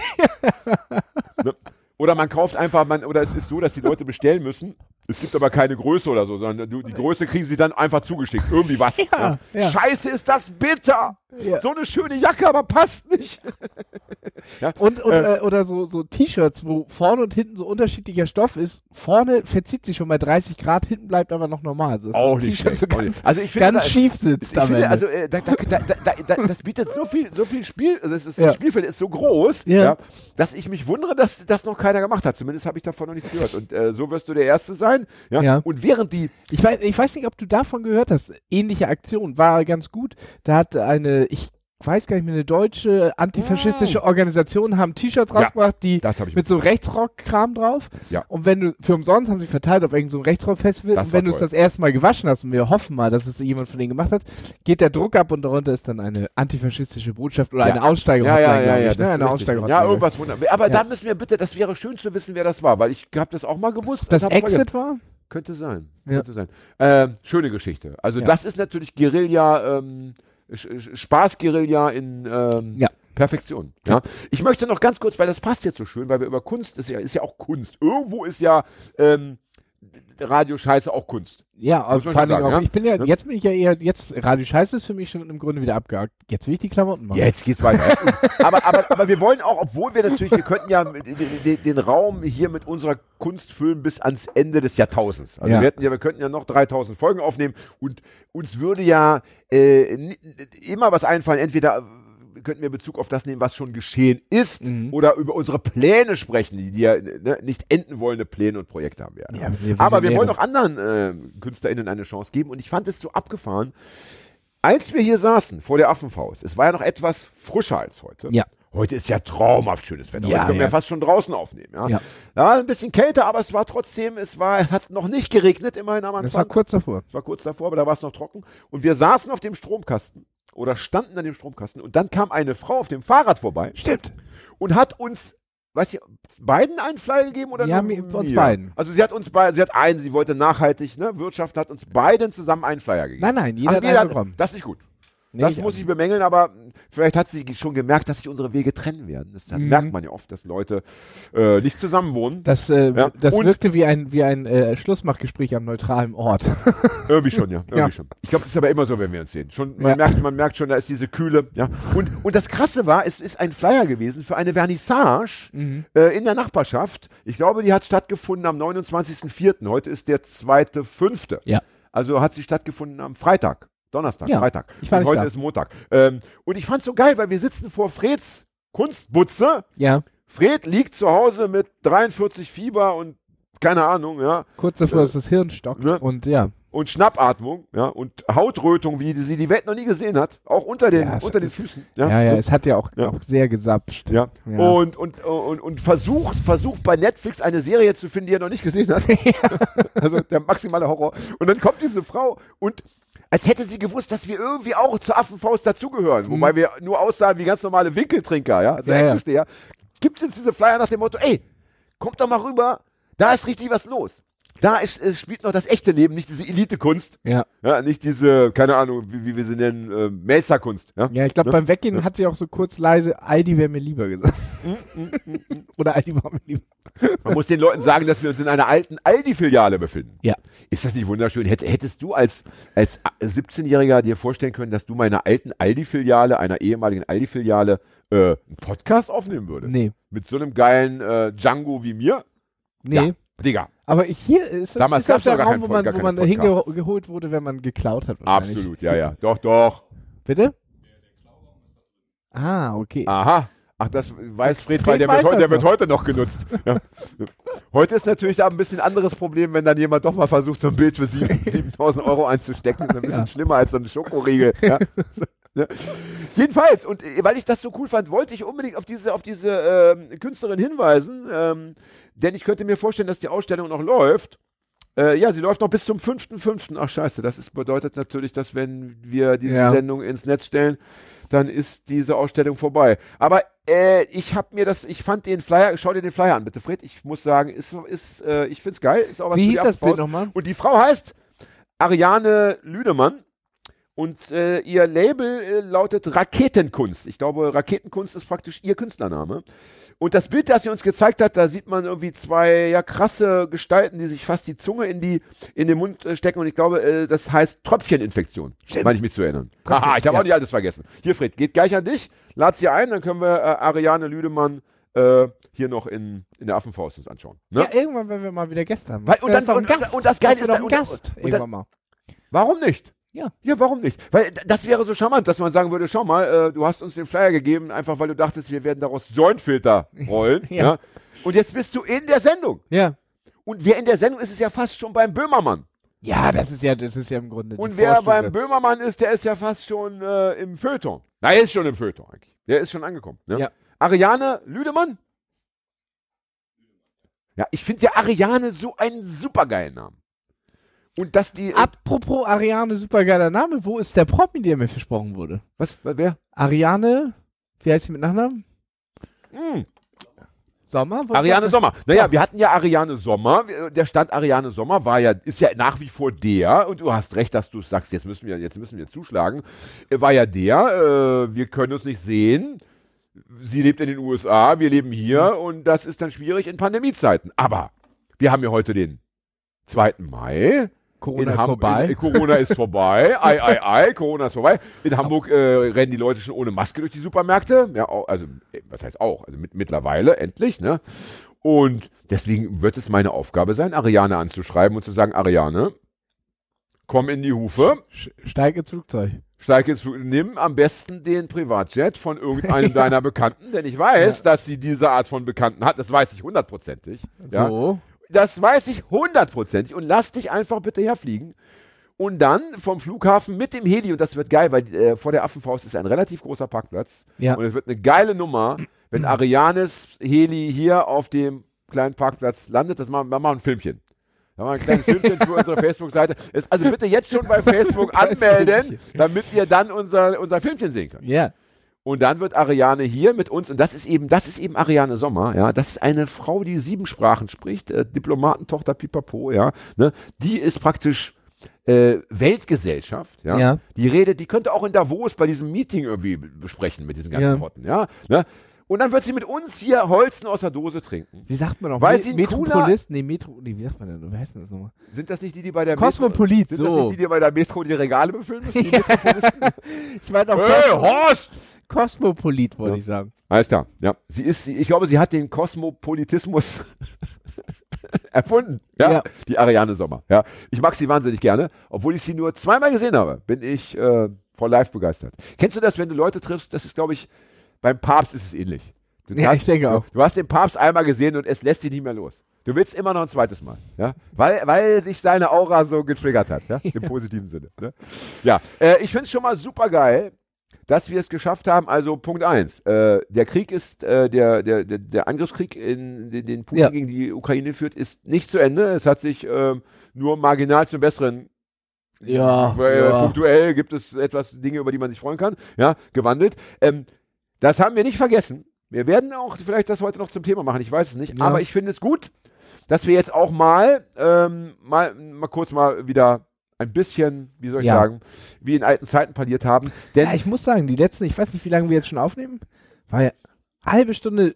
(laughs) ne? Oder man kauft einfach, man, oder es ist so, dass die Leute bestellen müssen. Es gibt aber keine Größe oder so, sondern du, die Größe kriegen sie dann einfach zugeschickt. Irgendwie was. Ja, ja. Scheiße, ist das bitter. Ja. So eine schöne Jacke, aber passt nicht. (laughs) ja. Und, und Äh. äh, oder so, so T-Shirts, wo vorne und hinten so unterschiedlicher Stoff ist. Vorne verzieht sich schon bei 30 Grad, hinten bleibt aber noch normal. So, Auch das nicht T-Shirt so ganz. Also ich finde, ganz da- schief Ich sitzt am finde, also äh, da, da, da, da, da, das bietet so viel, so viel Spiel, also es ist, Ja. das Spielfeld ist so groß, Ja. ja. dass ich mich wundere, dass das noch keiner gemacht hat. Zumindest habe ich davon noch nichts gehört. Und äh, so wirst du der Erste sein. Ja? Ja. Und während die, Ich weiß, ich weiß nicht, ob du davon gehört hast. Ähnliche Aktion war ganz gut. Da hat eine, ich weiß gar nicht mehr, eine deutsche antifaschistische Organisation haben T-Shirts rausgebracht, die Das ich mit so Rechtsrock-Kram drauf. Ja. Und wenn du, für umsonst haben sie verteilt auf irgendeinem so Rechtsrock-Festival. Das Und wenn du es das erste Mal gewaschen hast, und wir hoffen mal, dass es jemand von denen gemacht hat, geht der Druck ab und darunter ist dann eine antifaschistische Botschaft oder Ja. eine Aussteiger ja, ja, ja, ja, ne? das Eine richtig. Aussteiger ja, irgendwas wunderbar. Aber Ja. da müssen wir bitte, das wäre schön zu wissen, wer das war, weil ich habe das auch mal gewusst. Das hab mal Exit war? Könnte sein. Ja. Könnte sein. Ähm, schöne Geschichte. Also das ist natürlich Guerilla, ähm, Spaß-Guerilla in ähm, Ja. Perfektion. Ja. Ich möchte noch ganz kurz, weil das passt jetzt so schön, weil wir über Kunst, ist ja, ist ja auch Kunst. Irgendwo ist ja ähm, Radio Scheiße auch Kunst. Ja, aber vor sagen, auch, ja? ich bin ja, Ja. jetzt bin ich ja eher, jetzt, Radio Scheiße ist für mich schon im Grunde wieder abgehakt. Jetzt will ich die Klamotten machen. Jetzt geht's weiter. (laughs) aber, aber, aber wir wollen auch, obwohl wir natürlich, wir könnten ja den, den, Raum hier mit unserer Kunst füllen bis ans Ende des Jahrtausends. Also Ja. wir, hätten ja, wir könnten ja noch 3000 Folgen aufnehmen und uns würde ja äh, immer was einfallen. Entweder könnten wir Bezug auf das nehmen, was schon geschehen ist, Mhm. oder über unsere Pläne sprechen, die, ja ne, nicht enden wollende Pläne und Projekte haben werden. Ja, wir aber wir wollen auch anderen äh, KünstlerInnen eine Chance geben und ich fand es so abgefahren, als wir hier saßen vor der Affenfaust, es war ja noch etwas frischer als heute. Ja. Heute ist ja traumhaft schönes Wetter. Ja, heute können wir ja. fast schon draußen aufnehmen. Ja. Ja. Ja. ein bisschen kälter, aber es war trotzdem, es war, es hat noch nicht geregnet, immerhin am Anfang. Das war kurz davor. Es war kurz davor, aber da war es noch trocken. Und wir saßen auf dem Stromkasten oder standen an dem Stromkasten und dann kam eine Frau auf dem Fahrrad vorbei Stimmt. und hat uns, weiß ich, beiden einen Flyer gegeben oder Ja, nur uns beiden. Also sie hat uns beiden, sie hat einen, sie wollte nachhaltig, ne, Wirtschaft hat uns beiden zusammen einen Flyer gegeben. Nein, nein, jeder Ach, hat jeder einen bekommen. Das ist nicht gut. Nee, das ich muss ich bemängeln, aber vielleicht hat sie schon gemerkt, dass sich unsere Wege trennen werden. Das Mhm. merkt man ja oft, dass Leute äh, nicht zusammen wohnen. Das, äh, Ja, das und- wirkte wie ein, wie ein äh, Schlussmachgespräch am neutralen Ort. (laughs) Irgendwie schon, ja. Irgendwie Ja. schon. Ich glaube, das ist aber immer so, wenn wir uns sehen. Schon, man, Ja. merkt, man merkt schon, da ist diese Kühle. Ja. Und, und das Krasse war, es ist ein Flyer gewesen für eine Vernissage Mhm. äh, in der Nachbarschaft. Ich glaube, die hat stattgefunden am 29.04. Heute ist der 2.05. Ja. Also hat sie stattgefunden am Freitag. Donnerstag, Ja, Freitag. ich war und heute da. ist Montag. Ähm, und ich fand's so geil, weil wir sitzen vor Freds Kunstbutze. Ja, Fred liegt zu Hause mit 43 Fieber und keine Ahnung, ja, kurz davor, dass das Hirn stockt. ne? Und ja, und Schnappatmung, ja, und Hautrötung, wie sie die Welt noch nie gesehen hat, auch unter den, Ja, es- unter den Füßen, ja, ja. ja, es hat ja auch, auch sehr gesapscht. Ja. Ja. Und, und, und, und versucht, versucht bei Netflix eine Serie zu finden, die er noch nicht gesehen hat. (laughs) also der maximale Horror. Und dann kommt diese Frau und als hätte sie gewusst, dass wir irgendwie auch zur Affenfaust dazugehören, wobei wir nur aussahen wie ganz normale Winkeltrinker, ja, also Mhm. Ja, ja. Gibt uns diese Flyer nach dem Motto, ey, kommt doch mal rüber, da ist richtig was los. Da ist, es spielt noch das echte Leben, nicht diese Elitekunst, Ja, ja, nicht diese, keine Ahnung, wie, wie wir sie nennen, äh, Melzerkunst, ja. ja ich glaube, Ne? beim Weggehen hat sie auch so kurz leise, Aldi wäre mir lieber gesagt. (laughs) Oder Aldi war mir lieber. Man muss den Leuten sagen, dass wir uns in einer alten Aldi-Filiale befinden. Ja. Ist das nicht wunderschön? Hätt, hättest du als, als 17-Jähriger dir vorstellen können, dass du meiner alten Aldi-Filiale, einer ehemaligen Aldi-Filiale, äh, einen Podcast aufnehmen würdest? Nee, Mit so einem geilen äh, Django wie mir? nee. Ja. Digga, Aber hier ist das, Damals ist das der Raum, wo man, wo man hingeholt wurde, wenn man geklaut hat. absolut, ja, ja. Doch, doch. Bitte? Ah, okay. Aha. Ach, das weiß Fred, Fred weil der, wird, der wird heute noch genutzt. (laughs) Ja. Heute ist natürlich da ein bisschen anderes Problem, wenn dann jemand doch mal versucht, so ein Bild für sieben- (laughs) 7000 Euro einzustecken. Das ist ein bisschen Ja. schlimmer als so eine Schokoriegel. Ja. Ne? Jedenfalls, und äh, weil ich das so cool fand, wollte ich unbedingt auf diese, auf diese ähm, Künstlerin hinweisen, ähm, denn ich könnte mir vorstellen, dass die Ausstellung noch läuft. Äh, ja, sie läuft noch bis zum 5.5. Ach scheiße, das ist, bedeutet natürlich, dass wenn wir diese. Sendung ins Netz stellen, dann ist diese Ausstellung vorbei. Aber äh, ich habe mir das, ich fand den Flyer, schau dir den Flyer an, bitte Fred. Ich muss sagen, ist, ist äh, ich find's geil. Ist auch was Wie hieß das Bild nochmal? Und die Frau heißt Ariane Lüdemann. Und äh, ihr Label äh, lautet Raketenkunst. Ich glaube, Raketenkunst ist praktisch ihr Künstlername. Und das Bild, das sie uns gezeigt hat, da sieht man irgendwie zwei ja krasse Gestalten, die sich fast die Zunge in, die, in den Mund äh, stecken. Und ich glaube, äh, das heißt Tröpfcheninfektion, meine ich mich zu erinnern. Haha, ich habe ja. auch nicht alles vergessen. Hier, Fred, geht gleich an dich. Lad sie ein, dann können wir äh, Ariane Lüdemann äh, hier noch in, in der Affenfaust uns anschauen. Ne? Ja, irgendwann, wenn wir mal wieder Gäste haben. Weil- und dann- ist doch ein und- und- Gast. und das Geile ist dann- Gast. Irgendwann mal. Warum nicht? Ja. Ja, warum nicht? Weil das wäre so charmant, dass man sagen würde, schau mal, äh, du hast uns den Flyer gegeben, einfach weil du dachtest, wir werden daraus Jointfilter (laughs) rollen. ja. Ja. Und jetzt bist du in der Sendung. Ja. Und wer in der Sendung ist, ist ja fast schon beim Böhmermann. Ja, das ist ja, das ist ja im Grunde. Und wer Vorstufe. beim Böhmermann ist, der ist ja fast schon äh, im Feuilleton. Na, er ist schon im Feuilleton eigentlich. Der ist schon angekommen. Ne? Ja. Ariane Lüdemann? Ja, ich finde ja Ariane so einen supergeilen Namen. Und dass die. Apropos Ariane, supergeiler Name. Wo ist der Promi, der mir versprochen wurde? was? Wer? Ariane, wie heißt sie mit Nachnamen? Hm, Sommer? Ariane Sommer. Naja, Ja. wir hatten ja Ariane Sommer. Der Stand Ariane Sommer war ja, ist ja nach wie vor der, und du hast recht, dass du sagst, jetzt müssen wir, jetzt müssen wir zuschlagen, äh, war ja der, äh, wir können uns nicht sehen. Sie lebt in den USA, wir leben hier und das ist dann schwierig in Pandemiezeiten. Aber wir haben ja heute den 2. Mai. Corona In ist Ham- vorbei. In, Corona ist vorbei. (laughs) ei, ei, ei, Corona ist vorbei. In Hamburg äh, rennen die Leute schon ohne Maske durch die Supermärkte. Ja, also, äh, was heißt auch? Also mit, mittlerweile, endlich, ne? Und deswegen wird es meine Aufgabe sein, Ariane anzuschreiben und zu sagen, Ariane, komm in die Hufe, Steig ins Flugzeug. steig jetzt, nimm am besten den Privatjet von irgendeinem (laughs) deiner Bekannten, denn ich weiß, dass sie diese Art von Bekannten hat, das weiß ich hundertprozentig. Ja? Das weiß ich hundertprozentig. Und lass dich einfach bitte herfliegen. Und dann vom Flughafen mit dem Heli, und das wird geil, weil äh, vor der Affenfaust ist ein relativ großer Parkplatz. Ja. Und es wird eine geile Nummer, wenn Arianes Heli hier auf dem kleinen Parkplatz landet. Das machen wir machen ein Filmchen. Da machen wir ein kleines (laughs) Filmchen für unsere Facebook-Seite. Also bitte jetzt schon bei Facebook (laughs) anmelden, damit ihr dann unser, unser Filmchen sehen könnt. Ja. Und dann wird Ariane hier mit uns, und das ist eben, das ist eben Ariane Sommer, ja, das ist eine Frau, die sieben Sprachen spricht, äh, Diplomatentochter Pipapo, ja, ne, die ist praktisch äh, Weltgesellschaft, ja? Ja. die redet, die könnte auch in Davos bei diesem Meeting irgendwie be- besprechen mit diesen ganzen Ja. Hotten, ja, ne? und dann wird sie mit uns hier Holzen aus der Dose trinken. Wie sagt man noch? Weil Me- sie ein Metropolis? Nee, Metro. Nee, wie sagt man denn? Wie heißt denn das nochmal? Sind das nicht die, die bei der Kosmopolit, Metro, sind das so. nicht die, die bei der Metro die Regale befüllen müssen? Die (laughs) Metropolisten? Ich meine auch hey, Horst! Kosmopolit, wollte Ja. ich sagen. Alles klar, ja. Sie ist, sie- ich glaube, sie hat den Kosmopolitismus (laughs) erfunden. Ja? Ja. Die Ariane Sommer. Ja. Ich mag sie wahnsinnig gerne. Obwohl ich sie nur zweimal gesehen habe, bin ich äh, vor live begeistert. Kennst du das, wenn du Leute triffst? Das ist, glaube ich, beim Papst ist es ähnlich. Du Ja, hast, ich denke auch. Du, du hast den Papst einmal gesehen und es lässt dich nicht mehr los. Du willst immer noch ein zweites Mal, ja, weil, weil dich seine Aura so getriggert hat, ja, (laughs) im positiven Sinne. Ne? Ja, äh, ich finde es schon mal super geil, dass wir es geschafft haben. Also Punkt eins, äh, der Krieg ist, äh, der, der, der, Angriffskrieg, in, den, den Putin Ja. gegen die Ukraine führt, ist nicht zu Ende. Es hat sich ähm, nur marginal zum Besseren Ja, äh, ja. Punktuell gibt es etwas Dinge, über die man sich freuen kann, ja, gewandelt. Ähm, das haben wir nicht vergessen. Wir werden auch vielleicht das heute noch zum Thema machen, ich weiß es nicht, Ja. aber ich finde es gut, dass wir jetzt auch mal, ähm, mal, mal kurz mal wieder ein bisschen, wie soll ich Ja. sagen, wie in alten Zeiten parliert haben. Denn Ja, ich muss sagen, die letzten, ich weiß nicht, wie lange wir jetzt schon aufnehmen, war ja halbe Stunde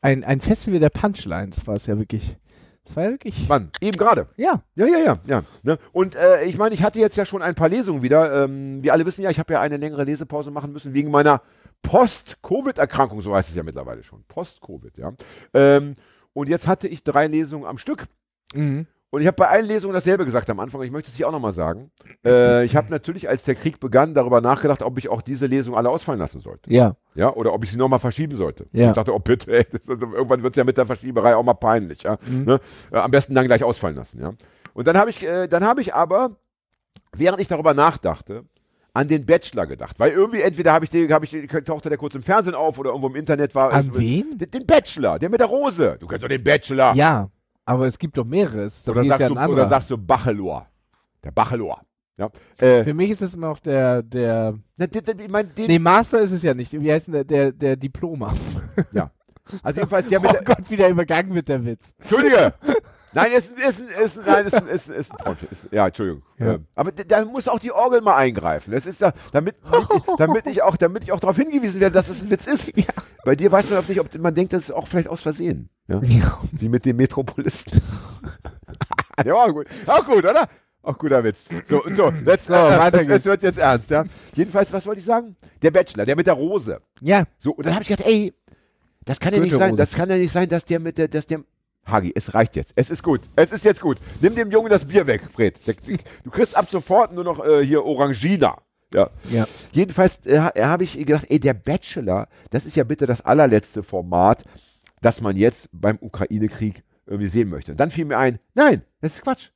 ein, ein Festival der Punchlines, war es ja wirklich. Das war ja wirklich. Mann, eben gerade. Ja. Ja, ja, ja, ja. Ne? Und äh, ich meine, ich hatte jetzt ja schon ein paar Lesungen wieder. Ähm, wir alle wissen ja, ich habe ja eine längere Lesepause machen müssen wegen meiner Post-Covid-Erkrankung, so heißt es ja mittlerweile schon. Post-Covid, ja. Ähm, und jetzt hatte ich drei Lesungen am Stück. Mhm. Und ich habe bei allen Lesungen dasselbe gesagt am Anfang. Ich möchte es hier auch nochmal sagen. Äh, ich habe natürlich, als der Krieg begann, darüber nachgedacht, ob ich auch diese Lesung alle ausfallen lassen sollte. Ja. Ja, oder ob ich sie nochmal verschieben sollte. Ja. Ich dachte, oh bitte, ey, das, irgendwann wird es ja mit der Verschieberei auch mal peinlich. Ja? Mhm. Ne? Äh, am besten dann gleich ausfallen lassen. Ja? Und dann habe ich, äh, dann habe ich aber, während ich darüber nachdachte, an den Bachelor gedacht. Weil irgendwie entweder habe ich den, habe ich den, tauchte der kurz im Fernsehen auf oder irgendwo im Internet war. An äh, wen? Den, den Bachelor, der mit der Rose. Du kennst doch den Bachelor. Ja. Aber es gibt doch mehrere. Oder, sagst Jahr du, oder sagst du Bachelor. Der Bachelor. Ja. Äh, Für mich ist es immer noch der, der. na, den, den, ich mein, den, Nee, Master ist es ja nicht. Wie heißt denn der, der, der Diploma? (laughs) Also jedenfalls der (laughs) mit oh der, Gott, wieder übergangen wird der Witz. Entschuldige! (laughs) Nein, ist, ist, ist, nein, ist, ist, ist. Ist, ja, Entschuldigung. Ja. Ähm, aber da muss auch die Orgel mal eingreifen. Das ist da, damit, damit ich auch, damit ich auch darauf hingewiesen werde, dass es ein Witz ist. Ja. Bei dir weiß man auch nicht, ob man denkt, das ist auch vielleicht aus Versehen. Ja? Ja. Wie mit dem Metropolisten. (laughs) ja, auch gut. Auch gut, oder? Auch guter Witz. So, und so, let's, So, äh, es, es wird jetzt ernst, ja. Jedenfalls, was wollte ich sagen? Der Bachelor, der mit der Rose. Ja. So, und dann habe ich gedacht, ey, das kann ja nicht sein, das kann ja nicht sein, dass der mit der, dass der, Hagi, es reicht jetzt. Es ist gut. Es ist jetzt gut. Nimm dem Jungen das Bier weg, Fred. Du kriegst ab sofort nur noch äh, hier Orangina. Ja. Ja. Jedenfalls äh, ha- habe ich gedacht, ey, der Bachelor, das ist ja bitte das allerletzte Format, das man jetzt beim Ukraine-Krieg irgendwie sehen möchte. Und dann fiel mir ein, nein, das ist Quatsch.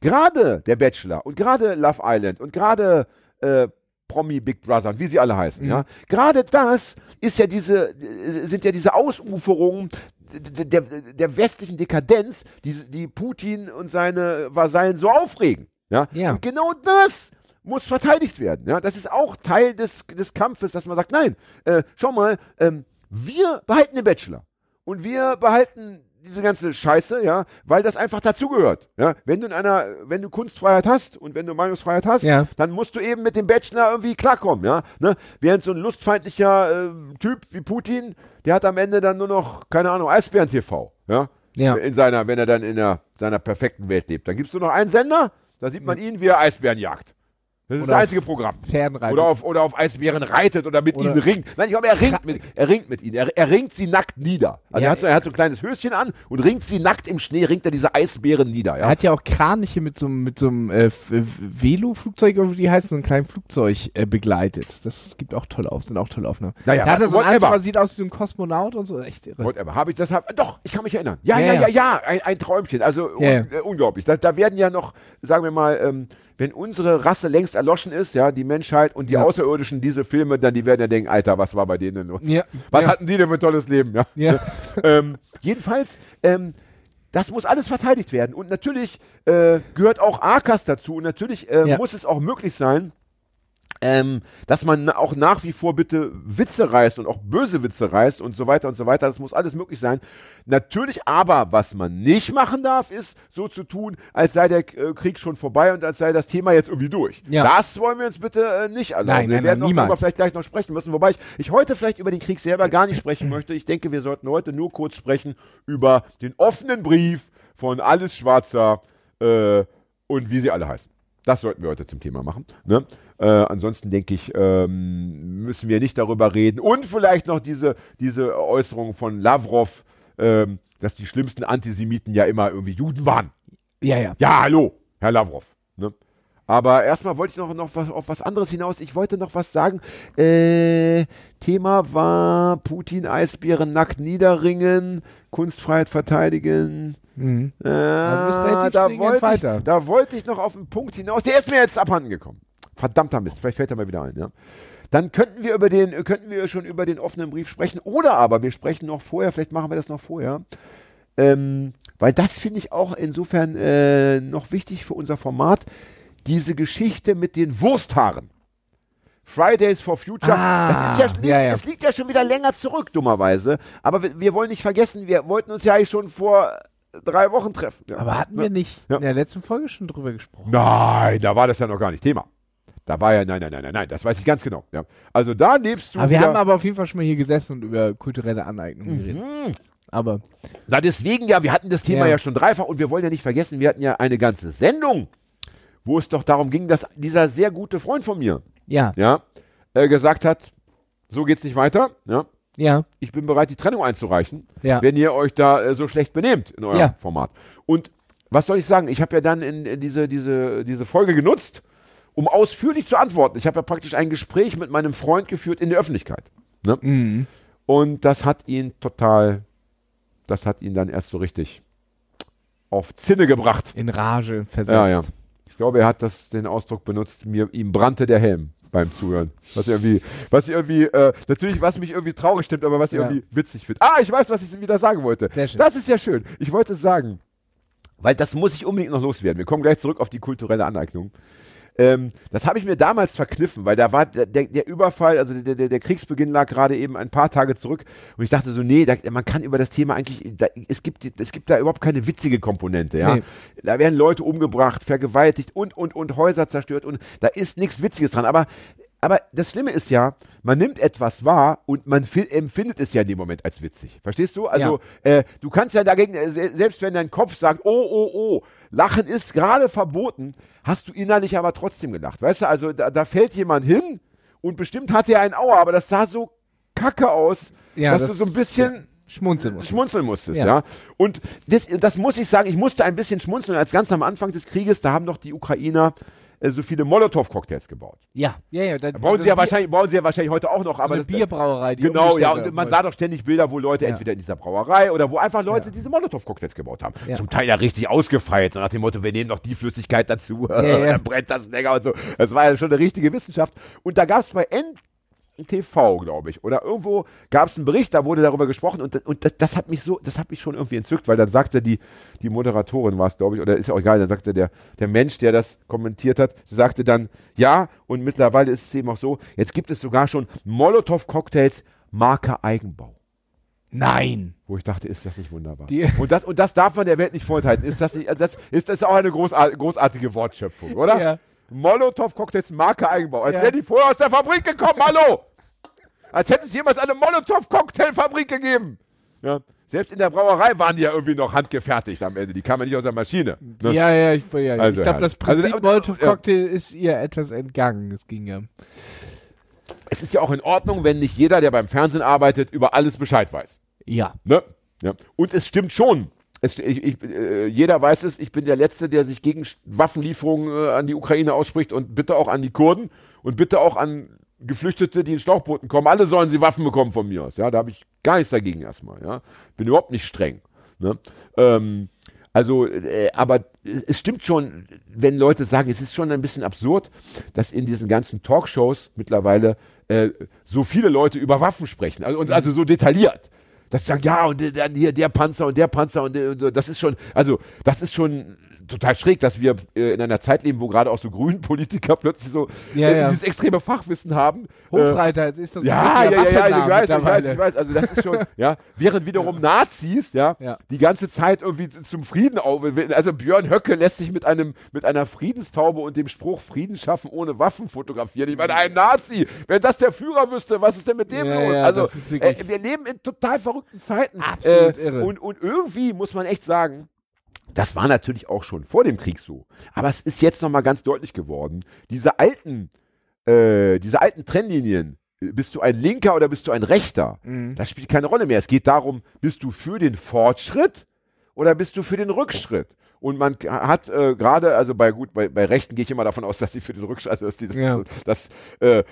gerade der Bachelor und gerade Love Island und gerade äh, Promi Big Brother und wie sie alle heißen, Mhm. ja. Gerade das ist ja diese, sind ja diese Ausuferungen der, der, westlichen Dekadenz, die, die Putin und seine Vasallen so aufregen. Ja? Ja. Und genau das muss verteidigt werden. Ja? Das ist auch Teil des, des Kampfes, dass man sagt, nein, äh, schau mal, ähm, wir behalten den Bachelor und wir behalten diese ganze Scheiße, ja, weil das einfach dazugehört. Ja, wenn du in einer, wenn du Kunstfreiheit hast und wenn du Meinungsfreiheit hast, Ja. dann musst du eben mit dem Bachelor irgendwie klarkommen, ja. Ne? Während so ein lustfeindlicher äh, Typ wie Putin, der hat am Ende dann nur noch, keine Ahnung, Eisbären TV, ja. Ja. In seiner, wenn er dann in der, seiner perfekten Welt lebt. Dann gibst du noch einen Sender, da sieht man ihn, wie er Eisbären jagt. Das ist Oder das einzige Programm. Oder auf, oder auf Eisbären reitet oder mit Oder- ihnen ringt. Nein, ich glaube, er ringt mit, er ringt mit ihnen. Er, er ringt sie nackt nieder. Also Ja, er, hat so, er hat so ein kleines Höschen an und ringt sie nackt im Schnee, ringt er diese Eisbären nieder. Er Ja? hat ja auch Kraniche mit so, einem- mit so einem äh, äh, Velo-Flugzeug, oder wie die heißen, so einem kleinen Flugzeug äh, begleitet. Das gibt auch tolle auf, sind auch tolle Aufnahmen. Naja, er hat so ein whatever. Anzug, sieht aus wie so ein Kosmonaut und so. Echt irre. Whatever. Habe ich das? Hab, doch, ich kann mich erinnern. Ja, Ja, ja, ja, ja. ein, ein Träumchen. Also un. Äh, unglaublich. Da, da werden ja noch, sagen wir mal, ähm, wenn unsere Rasse längst erloschen ist, ja, die Menschheit und die Ja. Außerirdischen diese Filme, dann die werden ja denken, Alter, was war bei denen denn los? Ja. Was Ja. hatten die denn für ein tolles Leben? Ja. Ja. (laughs) ähm, jedenfalls, ähm, das muss alles verteidigt werden. Und natürlich äh, gehört auch AKAS dazu. Und natürlich äh, muss es auch möglich sein, ähm, dass man auch nach wie vor bitte Witze reißt und auch böse Witze reißt und so weiter und so weiter. Das muss alles möglich sein. Natürlich aber, was man nicht machen darf, ist so zu tun, als sei der äh, Krieg schon vorbei und als sei das Thema jetzt irgendwie durch. Ja. Das wollen wir uns bitte äh, nicht erlauben. Nein, wir nein, werden nein, darüber vielleicht gleich noch sprechen müssen, wobei ich, ich heute vielleicht über den Krieg selber gar nicht sprechen möchte. Ich denke, wir sollten heute nur kurz sprechen über den offenen Brief von Alles Schwarzer äh, und wie sie alle heißen. Das sollten wir heute zum Thema machen. Ne? Äh, ansonsten denke ich, ähm, müssen wir nicht darüber reden. Und vielleicht noch diese, diese Äußerung von Lavrov, ähm, dass die schlimmsten Antisemiten ja immer irgendwie Juden waren. Ja, ja. Ja, hallo, Herr Lavrov. Ne? Aber erstmal wollte ich noch, noch was, auf was anderes hinaus. Ich wollte noch was sagen. Äh, Thema war Putin, Eisbären nackt niederringen, Kunstfreiheit verteidigen. Mhm. Äh, da, wollte ich, da wollte ich noch auf einen Punkt hinaus. Der ist mir jetzt abhanden gekommen. Verdammter Mist. Vielleicht fällt er mal wieder ein. Ja? Dann könnten wir über den, könnten wir schon über den offenen Brief sprechen. Oder aber wir sprechen noch vorher. Vielleicht machen wir das noch vorher. Ähm, weil das finde ich auch insofern äh, noch wichtig für unser Format. Diese Geschichte mit den Wursthaaren. Fridays for Future. Ah, das ist ja, liegt, ja, ja. Das liegt ja schon wieder länger zurück, dummerweise. Aber wir, wir wollen nicht vergessen, wir wollten uns ja eigentlich schon vor drei Wochen treffen. Aber hatten Ne? wir nicht in der letzten Folge schon drüber gesprochen? Nein, da war das ja noch gar nicht Thema. Da war ja, nein, nein, nein, nein, nein, das weiß ich ganz genau. Ja. Also da lebst du. Aber wir haben aber auf jeden Fall schon mal hier gesessen und über kulturelle Aneignung geredet. Mhm. Aber Na, deswegen ja, wir hatten das Thema ja. Ja. schon dreifach und wir wollen ja nicht vergessen, wir hatten ja eine ganze Sendung, wo es doch darum ging, dass dieser sehr gute Freund von mir, ja, ja, äh, gesagt hat, so geht's nicht weiter, ja. ja, Ich bin bereit, die Trennung einzureichen, ja. wenn ihr euch da äh, so schlecht benehmt in eurem Ja. Format. Und was soll ich sagen? Ich habe ja dann in, in diese, diese, diese Folge genutzt, um ausführlich zu antworten. Ich habe ja praktisch ein Gespräch mit meinem Freund geführt in der Öffentlichkeit. Ne? Mhm. Und das hat ihn total, das hat ihn dann erst so richtig auf Zinne gebracht. In Rage versetzt. Ja, ja. Ich glaube, er hat das, den Ausdruck benutzt, mir, ihm brannte der Helm beim Zuhören. Was irgendwie, was irgendwie, äh, natürlich, was mich irgendwie traurig stimmt, aber was ich Ja. irgendwie witzig finde. Ah, ich weiß, was ich wieder sagen wollte. Sehr schön. Das ist ja schön. Ich wollte sagen, weil das muss ich unbedingt noch loswerden. Wir kommen gleich zurück auf die kulturelle Aneignung. Ähm, das habe ich mir damals verkniffen, weil da war der, der, Überfall, also der, der, der Kriegsbeginn lag gerade eben ein paar Tage zurück und ich dachte so, nee, da, man kann über das Thema eigentlich, da, es, gibt, es gibt da überhaupt keine witzige Komponente, ja. Nee. Da werden Leute umgebracht, vergewaltigt und, und, und Häuser zerstört und da ist nichts Witziges dran, aber aber das Schlimme ist ja, man nimmt etwas wahr und man fi- empfindet es ja in dem Moment als witzig. Verstehst du? Also, äh, du kannst ja dagegen, äh, se- selbst wenn dein Kopf sagt, oh, oh, oh, Lachen ist gerade verboten, hast du innerlich aber trotzdem gelacht. Weißt du, also da, da fällt jemand hin und bestimmt hat er ein Aua, aber das sah so kacke aus, Ja, dass das- du so ein bisschen Schmunzeln muss. schmunzeln musstest, ja. Ja. Und das, das muss ich sagen, ich musste ein bisschen schmunzeln, als ganz am Anfang des Krieges, da haben doch die Ukrainer äh, so viele Molotow-Cocktails gebaut. Ja, ja, ja. Dann, Bauen sie ja wahrscheinlich, bauen sie ja wahrscheinlich heute auch noch, so aber eine das, Bierbrauerei. Die Genau, ja, und man sah doch ständig Bilder, wo Leute Ja. entweder in dieser Brauerei oder wo einfach Leute Ja. diese Molotow-Cocktails gebaut haben. Ja. Zum Teil ja richtig ausgefeilt, so nach dem Motto, wir nehmen noch die Flüssigkeit dazu, Ja, ja. (laughs) dann brennt das länger und so. Das war ja schon eine richtige Wissenschaft. Und da gab es bei NTV, glaube ich, oder irgendwo gab es einen Bericht, da wurde darüber gesprochen und, und das, das hat mich so, das hat mich schon irgendwie entzückt, weil dann sagte die, die Moderatorin war es, glaube ich, oder ist ja auch egal, dann sagte der, der Mensch, der das kommentiert hat, sagte dann, ja, und mittlerweile ist es eben auch so, jetzt gibt es sogar schon Molotow-Cocktails Marke Eigenbau. Nein. Wo ich dachte, ist das nicht wunderbar? Die- (laughs) und, das, und das darf man der Welt nicht vorenthalten. Ist das nicht, also das ist das auch eine großar großartige Wortschöpfung, oder? Ja. Molotow-Cocktails Marke Eigenbau. Als Ja. wären die vorher aus der Fabrik gekommen, hallo! Als hätte es jemals eine Molotow-Cocktailfabrik gegeben. Ja. Selbst in der Brauerei waren die ja irgendwie noch handgefertigt am Ende. Die kamen ja nicht aus der Maschine. Ne? Ja, ja, ich, ja, Also, ich glaube, das. Also, Prinzip äh, Molotow-Cocktail ist ihr etwas entgangen. Es ging ja. Es ist ja auch in Ordnung, wenn nicht jeder, der beim Fernsehen arbeitet, über alles Bescheid weiß. Ja. Ne? Ja. Und es stimmt schon. Es, ich, ich, äh, jeder weiß es, ich bin der Letzte, der sich gegen Waffenlieferungen äh, an die Ukraine ausspricht und bitte auch an die Kurden und bitte auch an Geflüchtete, die in Schlauchbooten kommen. Alle sollen sie Waffen bekommen von mir aus. Ja, da habe ich gar nichts dagegen erstmal. Ja, bin überhaupt nicht streng. Ne? Ähm, also, äh, aber es stimmt schon, wenn Leute sagen, es ist schon ein bisschen absurd, dass in diesen ganzen Talkshows mittlerweile äh, so viele Leute über Waffen sprechen. Also, und also so detailliert. Dass sie sagen, ja, und äh, dann hier der Panzer und der Panzer und, äh, und so. Das ist schon, also, das ist schon total schräg, dass wir äh, in einer Zeit leben, wo gerade auch so grünen Politiker plötzlich so Ja, äh, ja. dieses extreme Fachwissen haben. Äh, Hofreiter, jetzt ist das so ja, ja, ja, ja, ich weiß, ich weiß, ich weiß. Also das ist schon, (laughs) ja, während wiederum Nazis, ja, die ganze Zeit irgendwie zum Frieden auf, also Björn Höcke lässt sich mit einem, mit einer Friedenstaube und dem Spruch Frieden schaffen ohne Waffen fotografieren. Ich meine, ein Nazi, wenn das der Führer wüsste, was ist denn mit dem los? also, äh, wir leben in total verrückten Zeiten. Absolut äh, irre. Und, und irgendwie muss man echt sagen, das war natürlich auch schon vor dem Krieg so. Aber es ist jetzt nochmal ganz deutlich geworden. Diese alten, äh, diese alten Trennlinien, bist du ein Linker oder bist du ein Rechter? Mhm. Das spielt keine Rolle mehr. Es geht darum, bist du für den Fortschritt oder bist du für den Rückschritt? Und man hat äh, gerade, also bei gut, bei, bei Rechten gehe ich immer davon aus, (laughs) dass sie für den Rückschritt, also dass die das, Ja. das äh,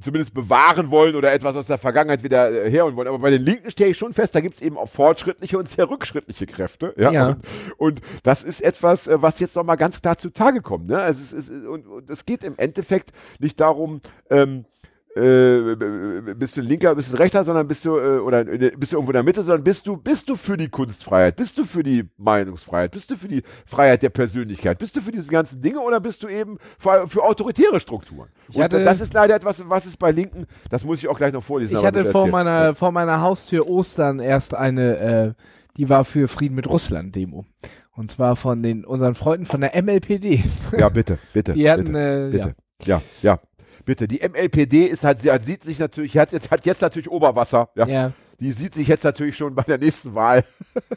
zumindest bewahren wollen oder etwas aus der Vergangenheit wieder äh, herholen wollen. Aber bei den Linken stehe ich schon fest, da gibt es eben auch fortschrittliche und sehr rückschrittliche Kräfte. Ja. Ja. Und, und das ist etwas, äh, was jetzt nochmal ganz klar zutage kommt. Ne? Also es ist, und, und es geht im Endeffekt nicht darum, ähm, äh, bist du ein Linker, bist du ein Rechter, sondern bist du äh, oder äh, bist du irgendwo in der Mitte, sondern bist du bist du für die Kunstfreiheit, bist du für die Meinungsfreiheit, bist du für die Freiheit der Persönlichkeit, bist du für diese ganzen Dinge oder bist du eben für, für autoritäre Strukturen? Ich Und hatte- das ist leider etwas, was ist bei Linken, das muss ich auch gleich noch vorlesen. Ich hatte vor meiner, vor meiner Haustür Ostern erst eine, äh, die war für Frieden mit Russland Demo. Und zwar von den unseren Freunden von der MLPD. Ja, bitte, bitte. Die hatten, bitte, äh, bitte. Ja. ja, Bitte. Die MLPD ist halt, sie hat, sieht sich natürlich, hat jetzt, hat jetzt natürlich Oberwasser. Ja. Ja, Die sieht sich jetzt natürlich schon bei der nächsten Wahl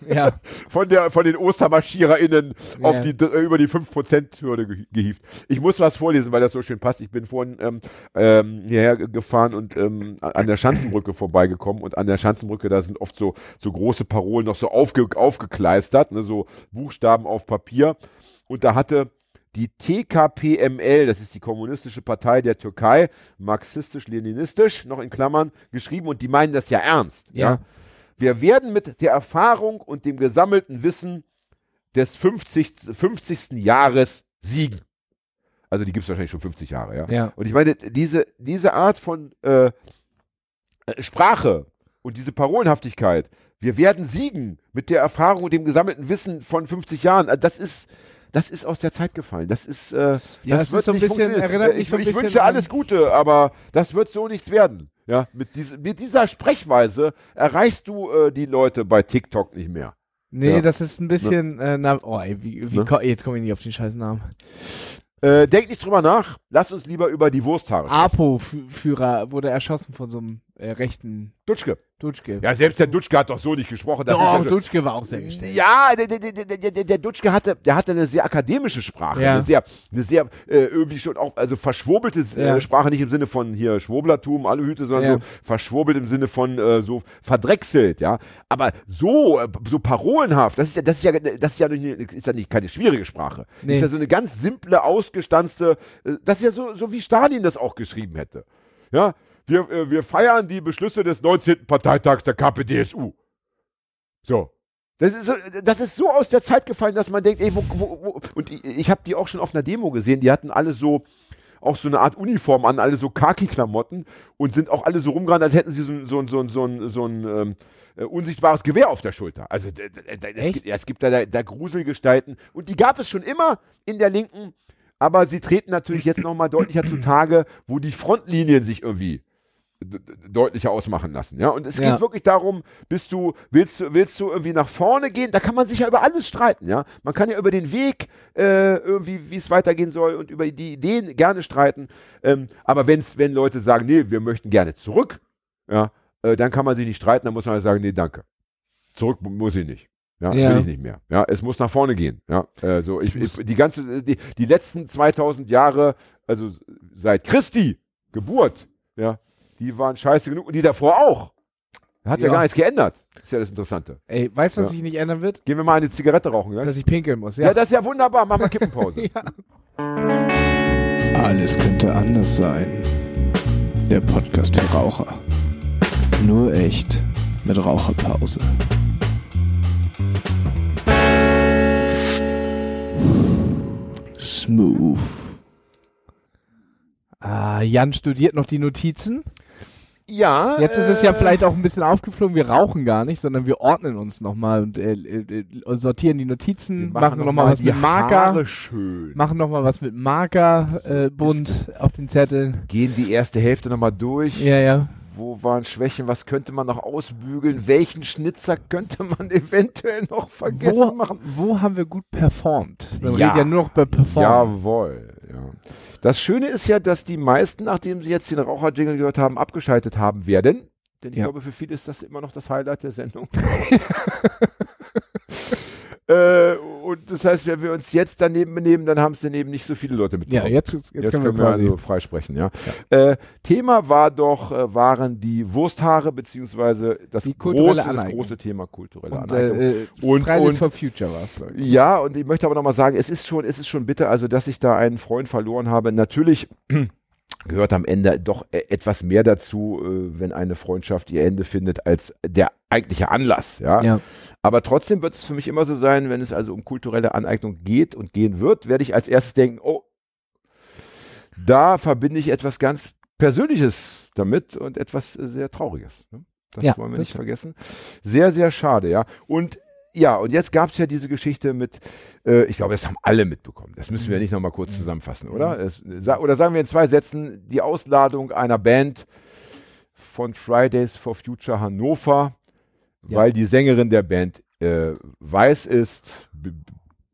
ja. (laughs) von, der, von den OstermarschiererInnen auf Ja. die, über die 5%-Hürde ge gehievt. Ich muss was vorlesen, weil das so schön passt. Ich bin vorhin ähm, ähm, hierher ge- gefahren und ähm, an der Schanzenbrücke vorbeigekommen und an der Schanzenbrücke, da sind oft so, so große Parolen noch so aufge aufgekleistert, ne, so Buchstaben auf Papier. Und da hatte die TKPML, das ist die Kommunistische Partei der Türkei, marxistisch-leninistisch, noch in Klammern, geschrieben und die meinen das ja ernst. ja? Ja. Wir werden mit der Erfahrung und dem gesammelten Wissen des 50. 50. Jahres siegen. Also die gibt es wahrscheinlich schon 50 Jahre, ja. Ja. Und ich meine, diese, diese Art von äh, Sprache und diese Parolenhaftigkeit, wir werden siegen mit der Erfahrung und dem gesammelten Wissen von 50 Jahren, äh, das ist, das ist aus der Zeit gefallen. Das ist, äh, Ja, das es ist so ein bisschen- erinnert Äh, mich ich, so ein ich bisschen wünsche alles Gute, aber das wird so nichts werden. Ja, mit, diese, mit dieser Sprechweise erreichst du äh, die Leute bei TikTok nicht mehr. Nee, Ja. das ist ein bisschen, äh, na, oh, ey, wie, wie Ne? ko jetzt komme ich nicht auf den scheiß Namen. Äh, denk nicht drüber nach. Lass uns lieber über die Wursthaare sprechen. APO-Führer wurde erschossen von so einem äh, rechten Dutschke. Dutschke. Ja, selbst der Dutschke hat doch so nicht gesprochen. Das Doch, ja Dutschke war auch sehr gestellt. Ja, der, der, der, der, Dutschke hatte, der hatte eine sehr akademische Sprache, Ja. eine sehr, eine sehr äh, irgendwie schon auch, also verschwurbelte äh, Ja. Sprache, nicht im Sinne von hier Schwurblertum, Aluhüte, sondern so verschwurbelt im Sinne von äh, so verdrechselt, ja. Aber so, äh, so parolenhaft, das ist ja, das ist ja, das ist ja, nicht, ist ja nicht keine schwierige Sprache. Das Nee. ist ja so eine ganz simple, ausgestanzte, äh, das ist ja so, so wie Stalin das auch geschrieben hätte. Ja, wir, äh, wir feiern die Beschlüsse des 19. Parteitags der KPDSU. So. Das ist, so, das ist so aus der Zeit gefallen, dass man denkt, ey, wo, wo, wo und ich, ich habe die auch schon auf einer Demo gesehen, die hatten alle so auch so eine Art Uniform an, alle so Khaki-Klamotten und sind auch alle so rumgerannt, als hätten sie so, ein- so, ein- so, ein- so, ein- so ein ähm, äh, unsichtbares Gewehr auf der Schulter. Also d- d- d- es, gibt, ja, es gibt da, da, da Gruselgestalten und die gab es schon immer in der Linken, aber sie treten natürlich jetzt nochmal deutlicher zutage, wo die Frontlinien sich irgendwie deutlicher ausmachen lassen. Ja, und es Ja. geht wirklich darum, bist du, willst du, willst du irgendwie nach vorne gehen? Da kann man sich ja über alles streiten, ja. Man kann ja über den Weg äh, irgendwie, wie es weitergehen soll und über die Ideen gerne streiten. Ähm, aber wenn's, wenn Leute sagen, nee, wir möchten gerne zurück, ja, äh, dann kann man sich nicht streiten, dann muss man halt sagen, nee, danke. Zurück mu- muss ich nicht. Ja, Ja. will ich nicht mehr. Ja, es muss nach vorne gehen. Ja, äh, so ich, ich, die ganze, die, die letzten 2000 Jahre, also seit Christi Geburt, ja, die waren scheiße genug und die davor auch. Hat ja, Ja. gar nichts geändert. Ist ja das Interessante. Ey, weißt du, was Ja. sich nicht ändern wird? Gehen wir mal eine Zigarette rauchen, ja? Dass ich pinkeln muss, Ja, ja. das ist ja wunderbar. Mach mal Kippenpause. (laughs) Alles könnte anders sein. Der Podcast für Raucher. Nur echt mit Raucherpause. Smooth. Ah, Jan studiert noch die Notizen. Ja. Jetzt ist es äh, ja vielleicht auch ein bisschen aufgeflogen, wir rauchen gar nicht, sondern wir ordnen uns nochmal und äh, äh, äh, sortieren die wir Notizen, machen, noch nochmal mal was mit Marker, schön. machen nochmal was mit Marker äh, bunt auf den Zetteln. Gehen die erste Hälfte nochmal durch. Ja, ja. Wo waren Schwächen? Was könnte man noch ausbügeln? Welchen Schnitzer könnte man (laughs) eventuell noch vergessen Wo, machen? wo haben wir gut performt? Man Ja. redet ja nur noch bei Performen. Jawohl, ja. Das Schöne ist ja, dass die meisten, nachdem sie jetzt den Raucher-Jingle gehört haben, abgeschaltet haben werden. Denn ich Ja. glaube, für viele ist das immer noch das Highlight der Sendung. (laughs) äh, und das heißt, wenn wir uns jetzt daneben benehmen, dann haben es daneben nicht so viele Leute Ja, mitbekommen. jetzt, jetzt, Jetzt können können wir also freisprechen, ja. Äh, Thema war doch, äh, waren die Wursthaare, beziehungsweise das Die große, das große Thema kulturelle und Aneignung. äh, Und- Fridays und- for Future war es. Ja, und ich möchte aber nochmal sagen, es ist schon, es ist schon bitter, also dass ich da einen Freund verloren habe. Natürlich gehört am Ende doch äh, etwas mehr dazu, äh, wenn eine Freundschaft ihr Ende findet, als der eigentliche Anlass. Ja? Ja. Aber trotzdem wird es für mich immer so sein, wenn es also um kulturelle Aneignung geht und gehen wird, werde ich als erstes denken, oh, da verbinde ich etwas ganz Persönliches damit und etwas äh, sehr Trauriges. Ne? Das Ja, wollen wir das nicht vergessen. Sehr, sehr schade, ja. Und ja, und jetzt gab es ja diese Geschichte mit, äh, ich glaube, das haben alle mitbekommen. Das müssen wir nicht nochmal kurz zusammenfassen, oder? Es, sa oder sagen wir in zwei Sätzen, die Ausladung einer Band von Fridays for Future Hannover, Ja. weil die Sängerin der Band äh, weiß ist,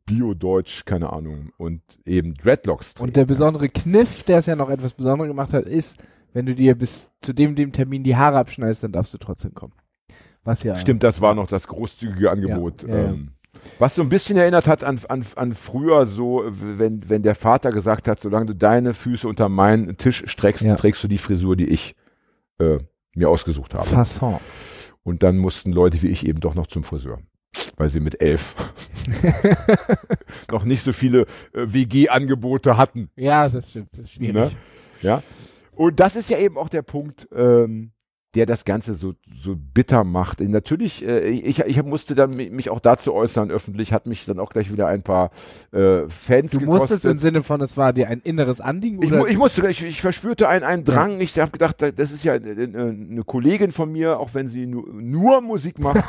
Bio-Deutsch, keine Ahnung, und eben Dreadlocks trägt. Und der besondere Kniff, der es ja noch etwas Besonderes gemacht hat, ist, wenn du dir bis zu dem, dem Termin die Haare abschneidest, dann darfst du trotzdem kommen. Was ja. Stimmt, das war noch das großzügige Angebot. Ja, ja. Ähm, was so ein bisschen erinnert hat an, an, an früher so, wenn, wenn der Vater gesagt hat, solange du deine Füße unter meinen Tisch streckst, trägst du die Frisur, die ich äh, mir ausgesucht habe. Fasson. Und dann mussten Leute wie ich eben doch noch zum Friseur. Weil sie mit elf (laughs) noch nicht so viele äh, WG-Angebote hatten. Ja, das stimmt. Das ist schwierig. Ne? Ja. Und das ist ja eben auch der Punkt, ähm, der das Ganze so, so bitter macht. Natürlich, äh, ich, ich musste dann mi- mich auch dazu äußern, öffentlich, hat mich dann auch gleich wieder ein paar äh, Fans Du gekostet. musstest im Sinne von, es war dir ein inneres Anliegen ich, oder? ich musste, ich, ich verspürte einen, einen Drang. Ich habe gedacht, da- das ist ja eine, eine Kollegin von mir, auch wenn sie nur, nur Musik macht.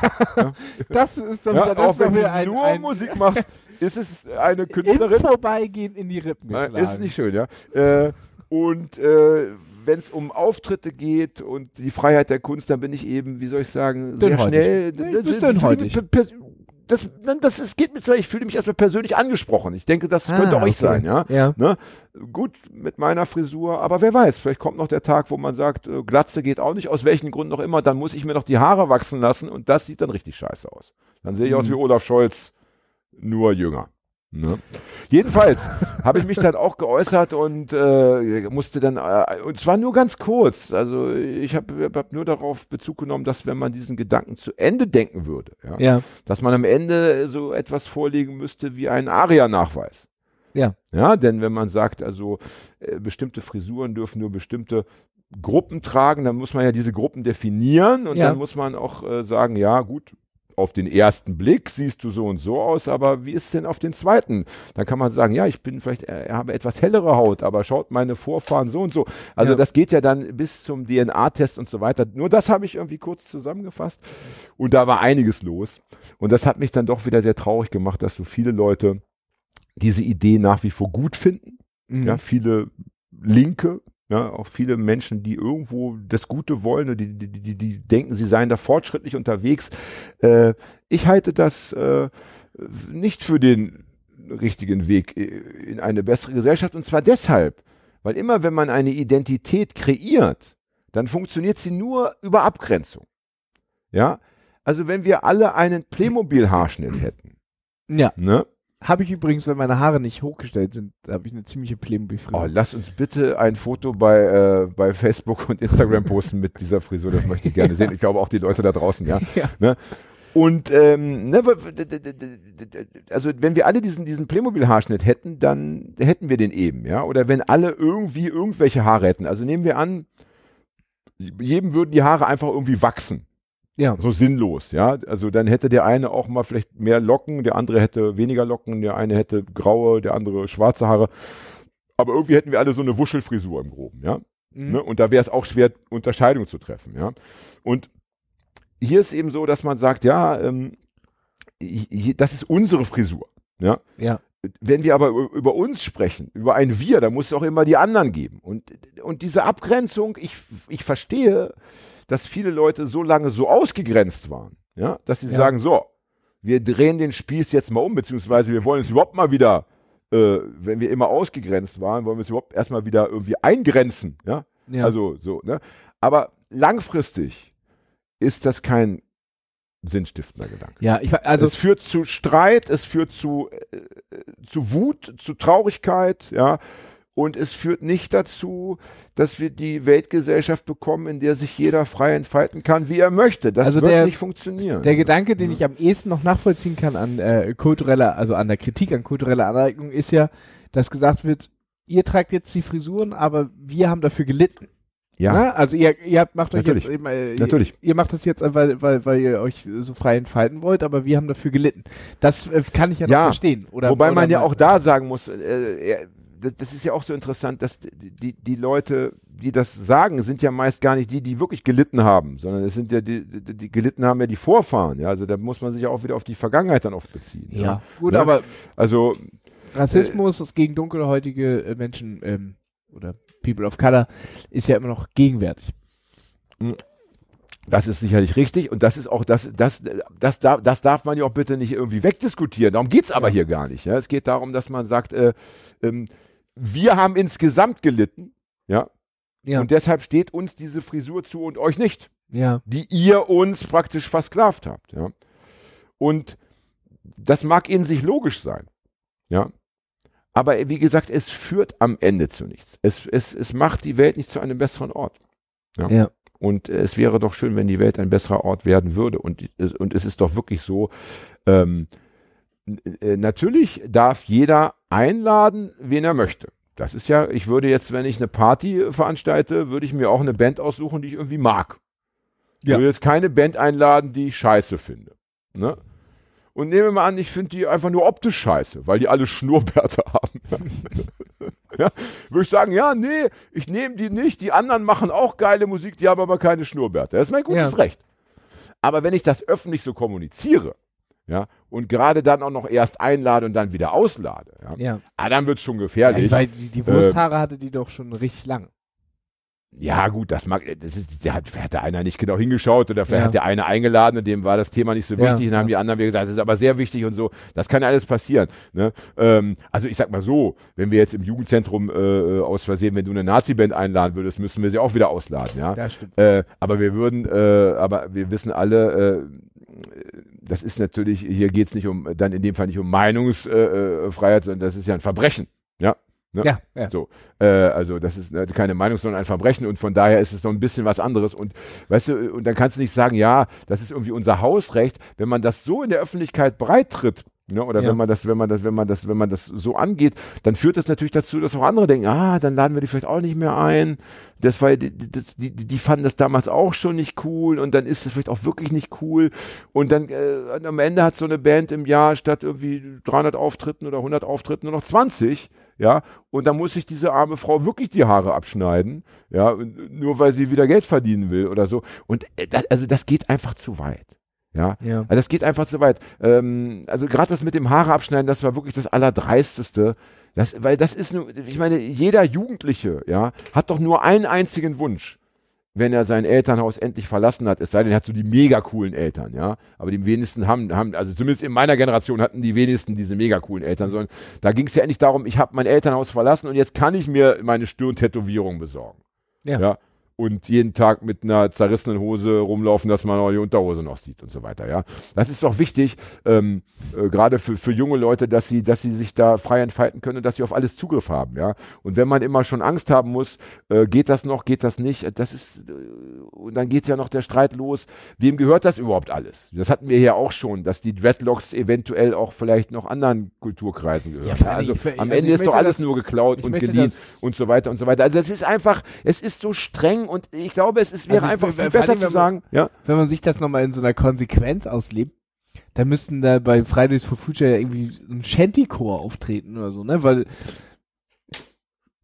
(laughs) das ist doch ja, wieder, das auch wenn sie ein, nur ein Musik macht, (laughs) ist es eine im Künstlerin. Vorbeigehen in die Rippen geschlagen. ist nicht schön, ja. Äh, und äh, wenn es um Auftritte geht und die Freiheit der Kunst, dann bin ich eben, wie soll ich sagen, sehr schnell. Ich bin dünnhäutig. Per- per- das, das ist, geht mir zwar, ich fühle mich erstmal persönlich angesprochen. Ich denke, das Ah, könnte auch ich okay. sein, ja. Ja. Ne? Gut, mit meiner Frisur, aber wer weiß, vielleicht kommt noch der Tag, wo man sagt, äh, Glatze geht auch nicht, aus welchen Gründen auch immer, dann muss ich mir noch die Haare wachsen lassen und das sieht dann richtig scheiße aus. Dann sehe ich aus Mhm. wie Olaf Scholz, nur jünger. Ne? Jedenfalls habe ich mich dann auch geäußert und äh, musste dann, äh, und zwar nur ganz kurz, also ich habe hab nur darauf Bezug genommen, dass wenn man diesen Gedanken zu Ende denken würde, ja, Ja. dass man am Ende so etwas vorlegen müsste wie einen ARIA-Nachweis. Ja. Ja, denn wenn man sagt, also äh, bestimmte Frisuren dürfen nur bestimmte Gruppen tragen, dann muss man ja diese Gruppen definieren und Ja. dann muss man auch äh, sagen, ja gut, auf den ersten Blick siehst du so und so aus, aber wie ist es denn auf den zweiten? Dann kann man sagen, ja, ich bin vielleicht, äh, habe etwas hellere Haut, aber schaut meine Vorfahren so und so. Also Ja. das geht ja dann bis zum DNA-Test und so weiter. Nur das habe ich irgendwie kurz zusammengefasst und da war einiges los. Und das hat mich dann doch wieder sehr traurig gemacht, dass so viele Leute diese Idee nach wie vor gut finden. Mhm. Ja, viele Linke, ja, auch viele Menschen, die irgendwo das Gute wollen, die, die, die, die denken, sie seien da fortschrittlich unterwegs. Äh, ich halte das äh, nicht für den richtigen Weg in eine bessere Gesellschaft. Und zwar deshalb, weil immer wenn man eine Identität kreiert, dann funktioniert sie nur über Abgrenzung. Ja, also wenn wir alle einen Playmobil-Haarschnitt hätten, Ja. ne? Habe ich übrigens, wenn meine Haare nicht hochgestellt sind, habe ich eine ziemliche Oh, Playmobil-Frisur. lass uns bitte ein Foto bei, äh, bei Facebook und Instagram posten mit dieser Frisur. Das möchte ich gerne sehen. Ich glaube auch die Leute da draußen, ja. (laughs) Ja. Ne? Und ähm, ne, also wenn wir alle diesen, diesen Playmobil-Haarschnitt hätten, dann hätten wir den eben, ja. Oder wenn alle irgendwie irgendwelche Haare hätten. Also nehmen wir an, jedem würden die Haare einfach irgendwie wachsen. Ja. So sinnlos, ja. Also dann hätte der eine auch mal vielleicht mehr Locken, der andere hätte weniger Locken, der eine hätte graue, der andere schwarze Haare. Aber irgendwie hätten wir alle so eine Wuschelfrisur im Groben, ja. Mhm. Ne? Und da wäre es auch schwer, Unterscheidung zu treffen, ja. Und hier ist eben so, dass man sagt, ja, ähm, hi- das ist unsere Frisur, ja. Ja. Wenn wir aber über, uns sprechen, über ein Wir, dann muss es auch immer die anderen geben. Und, und diese Abgrenzung, ich, ich verstehe, dass viele Leute so lange so ausgegrenzt waren, ja, dass sie Ja. sagen, so, wir drehen den Spieß jetzt mal um, beziehungsweise wir wollen es überhaupt mal wieder, äh, wenn wir immer ausgegrenzt waren, wollen wir es überhaupt erstmal wieder irgendwie eingrenzen, ja. Ja. Also so, ne? Aber langfristig ist das kein sinnstiftender Gedanke. ja, ich also es führt zu Streit, es führt zu, äh, zu Wut, zu Traurigkeit, ja. Und es führt nicht dazu, dass wir die Weltgesellschaft bekommen, in der sich jeder frei entfalten kann, wie er möchte. Das Also wird der- nicht funktionieren. Der Gedanke, den ich am ehesten noch nachvollziehen kann an äh, kultureller, also an der Kritik an kultureller Aneignung, ist ja, dass gesagt wird, ihr tragt jetzt die Frisuren, aber wir haben dafür gelitten. ja, Ne? Also ihr, ihr habt, macht euch Natürlich. jetzt eben, äh, Natürlich. Ihr, ihr macht das jetzt, weil, weil, weil ihr euch so frei entfalten wollt, aber wir haben dafür gelitten. Das äh, kann ich ja, Ja, noch verstehen. Oder, Wobei oder man ja auch da sagen muss, äh, äh, das, das ist ja auch so interessant, dass die, die Leute, die das sagen, sind ja meist gar nicht die, die wirklich gelitten haben, sondern es sind ja die, die, die gelitten haben ja die Vorfahren. Ja, also da muss man sich ja auch wieder auf die Vergangenheit dann oft beziehen. Ja, gut, Ne? aber Also Rassismus ist gegen dunkelhäutige äh, Menschen ähm, oder People of Color ist ja immer noch gegenwärtig. Das ist sicherlich richtig und das ist auch, das, das, das, darf, das darf man ja auch bitte nicht irgendwie wegdiskutieren. Darum geht's aber Ja. hier gar nicht. Ja? Es geht darum, dass man sagt, äh, ähm, wir haben insgesamt gelitten, ja, Ja, und deshalb steht uns diese Frisur zu und euch nicht, ja, die ihr uns praktisch versklavt habt, ja. Und das mag in sich logisch sein, ja. Aber wie gesagt, es führt am Ende zu nichts. Es, es, es macht die Welt nicht zu einem besseren Ort. Ja. ja. Und es wäre doch schön, wenn die Welt ein besserer Ort werden würde. Und, es- und es ist doch wirklich so, ähm, äh, natürlich darf jeder einladen, wen er möchte. Das ist ja, ich würde jetzt, wenn ich eine Party veranstalte, würde ich mir auch eine Band aussuchen, die ich irgendwie mag. Ich Ja. würde jetzt keine Band einladen, die ich scheiße finde. Ne? Und nehmen wir mal an, ich finde die einfach nur optisch scheiße, weil die alle (laughs) Schnurrbärte haben. (laughs) ja, würde ich sagen, ja, nee, ich nehme die nicht. Die anderen machen auch geile Musik, die haben aber keine Schnurrbärte. Das ist mein gutes Ja. Recht. Aber wenn ich das öffentlich so kommuniziere, ja, und gerade dann auch noch erst einlade und dann wieder auslade, ja, ja. ah, dann wird es schon ja gefährlich. weil die, die Wursthaare hatte die doch schon richtig lang. ja, gut, das mag, das ist, der hat, vielleicht hat der einer nicht genau hingeschaut oder vielleicht Ja. hat der eine eingeladen und dem war das Thema nicht so Ja, wichtig und dann haben die anderen wieder gesagt, das ist aber sehr wichtig und so. Das kann ja alles passieren. Ne? Ähm, also ich sag mal so, wenn wir jetzt im Jugendzentrum äh, aus Versehen, wenn du eine Nazi-Band einladen würdest, müssen wir sie auch wieder ausladen, ja. Ja, stimmt. Äh, aber wir würden, äh, aber wir wissen alle, äh, das ist natürlich, hier geht's nicht um, dann in dem Fall nicht um Meinungsfreiheit, äh, Freiheit, sondern das ist ja ein Verbrechen. Ja. Ne? Ja, ja. So, äh, also das ist äh, keine Meinung, sondern ein Verbrechen und von daher ist es noch ein bisschen was anderes und weißt du, und dann kannst du nicht sagen, ja, das ist irgendwie unser Hausrecht, wenn man das so in der Öffentlichkeit breit tritt, ne, oder Ja. wenn man das, wenn man das, wenn man das, wenn man das so angeht, dann führt das natürlich dazu, dass auch andere denken, ah, dann laden wir die vielleicht auch nicht mehr ein. Das war, die, die, die, die fanden das damals auch schon nicht cool und dann ist es vielleicht auch wirklich nicht cool und dann äh, am Ende hat so eine Band im Jahr statt irgendwie 300 Auftritten oder 100 Auftritten nur noch 20, ja, und dann muss sich diese arme Frau wirklich die Haare abschneiden, ja, nur weil sie wieder Geld verdienen will oder so. Und äh, das, also das geht einfach zu weit. Ja, Ja. also das geht einfach zu weit. Ähm, also gerade das mit dem Haare abschneiden, das war wirklich das Allerdreisteste. Das, weil das ist nur, ich meine, jeder Jugendliche, ja, hat doch nur einen einzigen Wunsch, wenn er sein Elternhaus endlich verlassen hat. Es sei denn, er hat so die mega coolen Eltern, ja. Aber die wenigsten haben, haben, also zumindest in meiner Generation hatten die wenigsten diese mega coolen Eltern, sondern da ging es ja endlich darum, ich habe mein Elternhaus verlassen und jetzt kann ich mir meine Stirntätowierung besorgen. Ja. ja. Und jeden Tag mit einer zerrissenen Hose rumlaufen, dass man auch die Unterhose noch sieht und so weiter, ja. Das ist doch wichtig, ähm, äh, gerade für, für junge Leute, dass sie, dass sie sich da frei entfalten können und dass sie auf alles Zugriff haben, ja. Und wenn man immer schon Angst haben muss, äh, geht das noch, geht das nicht, das ist, äh, und dann geht ja noch der Streit los, wem gehört das überhaupt alles? Das hatten wir ja auch schon, dass die Dreadlocks eventuell auch vielleicht noch anderen Kulturkreisen gehören. Ja, also ich- am also Ende ist doch alles das- nur geklaut und geliehen und so weiter und so weiter. Also es ist einfach, es ist so streng und ich glaube, es ist, wäre Also einfach viel besser Dingen, zu wenn sagen, ja. Wenn man sich das nochmal in so einer Konsequenz auslebt, dann müssten da bei Fridays for Future ja irgendwie ein Shanty-Chor auftreten oder so, ne? Weil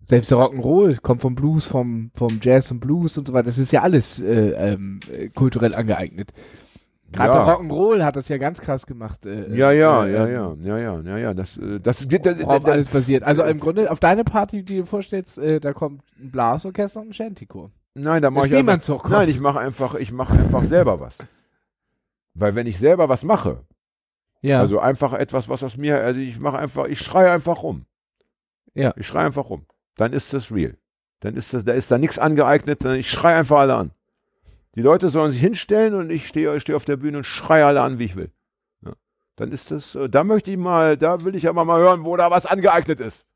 selbst der Rock'n'Roll kommt vom Blues, vom, vom Jazz und Blues und so weiter. Das ist ja alles äh, ähm, äh, kulturell angeeignet. Gerade Ja. der Rock'n'Roll hat das ja ganz krass gemacht. Äh, Ja, ja, äh, ja, ähm, ja, ja, ja, ja, ja, das, äh, das geht, das, das, alles basiert. Also im Grunde, auf deine Party, die du dir vorstellst, äh, da kommt ein Blasorchester und ein Shanty-Chor. Nein, da mache ich einfach, nein, ich mache einfach, ich mache einfach selber was. Weil wenn ich selber was mache, Ja, also einfach etwas, was aus mir, also ich mache einfach, ich schreie einfach rum. Ja. Ich schreie einfach rum. Dann ist das real. Dann ist das, da ist da nichts angeeignet, dann ich schreie einfach alle an. Die Leute sollen sich hinstellen und ich stehe stehe auf der Bühne und schreie alle an, wie ich will. Ja. Dann ist das, äh, da möchte ich mal, da will ich aber mal hören, wo da was angeeignet ist.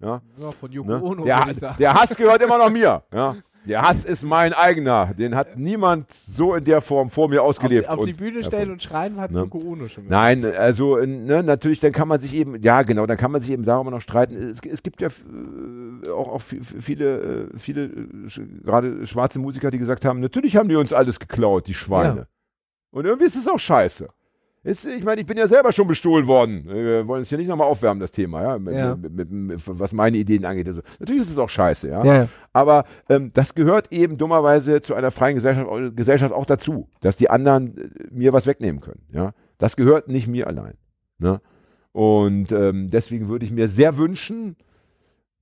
Ja. ja, von Yoko Ne? Ono, Der, der Hass gehört immer noch mir. Ja. Der Hass ist mein eigener. Den hat niemand so in der Form vor mir auf, ausgelebt. die, auf die Bühne stellen und schreien hat Ne? Ono schon gemacht. Nein, also äh, ne, natürlich, dann kann man sich eben, ja genau, dann kann man sich eben darüber noch streiten. Es, es gibt ja äh, auch, auch vi- viele, äh, viele, sch- gerade schwarze Musiker, die gesagt haben, natürlich haben die uns alles geklaut, die Schweine. Ja. Und irgendwie ist es auch scheiße. Ist, ich meine, ich bin ja selber schon bestohlen worden. Wir wollen es hier nicht nochmal aufwärmen, das Thema, ja, mit, Ja. Mit, mit, was meine Ideen angeht. Also, natürlich ist es auch scheiße, ja. Ja. Aber ähm, das gehört eben dummerweise zu einer freien Gesellschaft, Gesellschaft auch dazu, dass die anderen äh, mir was wegnehmen können. Ja? Das gehört nicht mir allein. Ne? Und ähm, deswegen würde ich mir sehr wünschen,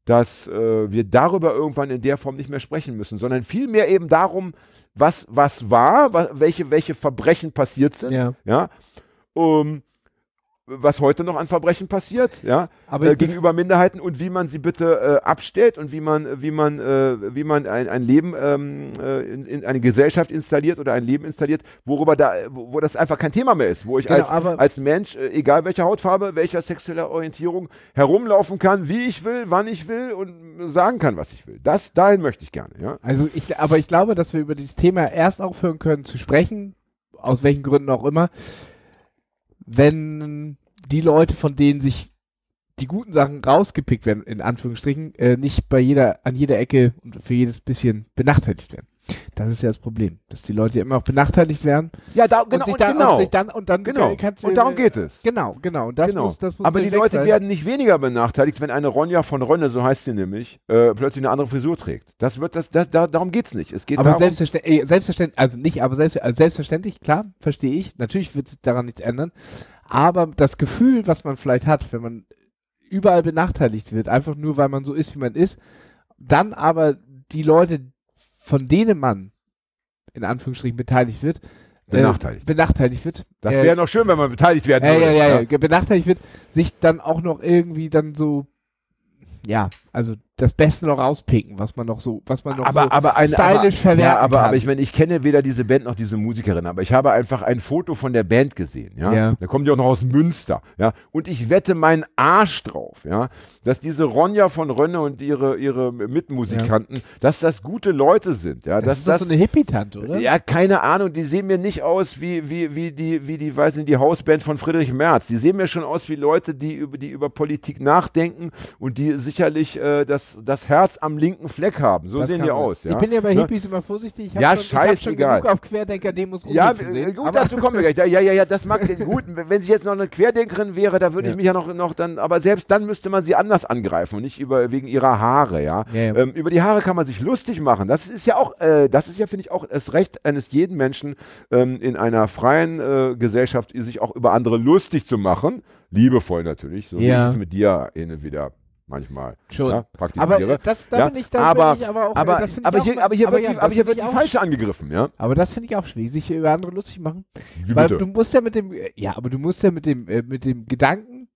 dass äh, wir darüber irgendwann in der Form nicht mehr sprechen müssen, sondern vielmehr eben darum, was, was war, wa welche, welche Verbrechen passiert sind, Ja. ja? Um, was heute noch an Verbrechen passiert, ja, Aber äh, gegenüber Minderheiten und wie man sie bitte äh, abstellt und wie man, wie man, äh, wie man ein, ein Leben, ähm, äh, in, in eine Gesellschaft installiert oder ein Leben installiert, worüber da, wo, wo das einfach kein Thema mehr ist, wo ich Genau, als, als Mensch, äh, egal welcher Hautfarbe, welcher sexueller Orientierung, herumlaufen kann, wie ich will, wann ich will und sagen kann, was ich will. Das, dahin möchte ich gerne, ja. Also ich, aber ich glaube, dass wir über dieses Thema erst aufhören können zu sprechen, aus welchen Gründen auch immer, wenn die Leute, von denen sich die guten Sachen rausgepickt werden, in Anführungsstrichen, äh, nicht bei jeder, an jeder Ecke und für jedes bisschen benachteiligt werden. Das ist ja das Problem, dass die Leute immer auch benachteiligt werden Ja, da, und sich dann, und sich dann und dann genau. kannst du- Und darum geht es. Genau, genau. Und das Genau. muss, das muss Aber die Leute sein. werden nicht weniger benachteiligt, wenn eine Ronja von Rönne, so heißt sie nämlich, äh, plötzlich eine andere Frisur trägt. Das wird das, das da, darum geht's nicht. Es geht aber darum, selbstverständlich, äh, selbstverständlich, also nicht, aber selbst, also selbstverständlich, klar, verstehe ich. Natürlich wird sich daran nichts ändern. Aber das Gefühl, was man vielleicht hat, wenn man überall benachteiligt wird, einfach nur weil man so ist, wie man ist, dann aber die Leute von denen Mann in Anführungsstrichen beteiligt wird, äh, Benachteiligt. benachteiligt wird. Das äh, wäre noch schön, wenn man beteiligt werden ja, würde. ja, ja, ja, benachteiligt wird, sich dann auch noch irgendwie dann so, ja, also das Beste noch rauspicken, was man noch so, was man noch aber, so aber eine, stylisch aber, verwerten ja, aber, kann. aber ich meine, ich kenne weder diese Band noch diese Musikerin, aber ich habe einfach ein Foto von der Band gesehen, ja. Ja. Da kommen die auch noch aus Münster, ja. Und ich wette meinen Arsch drauf, ja, dass diese Ronja von Rönne und ihre, ihre Mitmusikanten, dass das gute Leute sind, ja. das ist doch das, so eine Hippie-Tante, oder? ja, keine Ahnung, die sehen mir nicht aus wie, wie, wie die, wie die, weiß nicht, die Hausband von Friedrich Merz. Die sehen mir schon aus wie Leute, die über, die über Politik nachdenken und die sicherlich äh, das, das Herz am linken Fleck haben. So Das sehen die man. aus, ja. Ich bin ja bei Ne? Hippies immer vorsichtig. Ich hab Ja, schon, ich hab schon scheißegal. genug auf Querdenker-Demos Ja, rumlaufen äh, sehen, gut, dazu kommen wir gleich. (laughs) Ja, ja, ja, das mag gut. Wenn sie jetzt noch eine Querdenkerin wäre, da würde Ja. ich mich ja noch, noch dann, aber selbst dann müsste man sie anders angreifen und nicht über, wegen ihrer Haare, ja. Ja. Ähm, über die Haare kann man sich lustig machen. Das ist ja auch, äh, das ist ja, finde ich, auch das Recht eines jeden Menschen ähm, in einer freien äh, Gesellschaft, sich auch über andere lustig zu machen. Liebevoll natürlich, so wie Ja. ich es mit dir hin wieder manchmal Schon. ja, aber praktiziere. äh, das, da ja, bin ich, da aber, bin ich aber auch, aber, das aber, ich hier, auch, aber hier wird, ja, die, aber hier wird die falsche angegriffen, ja. Aber das finde ich auch schwierig, sich über andere lustig machen. Wie Weil bitte? du musst ja mit dem, ja, aber du musst ja mit dem, äh, mit dem Gedanken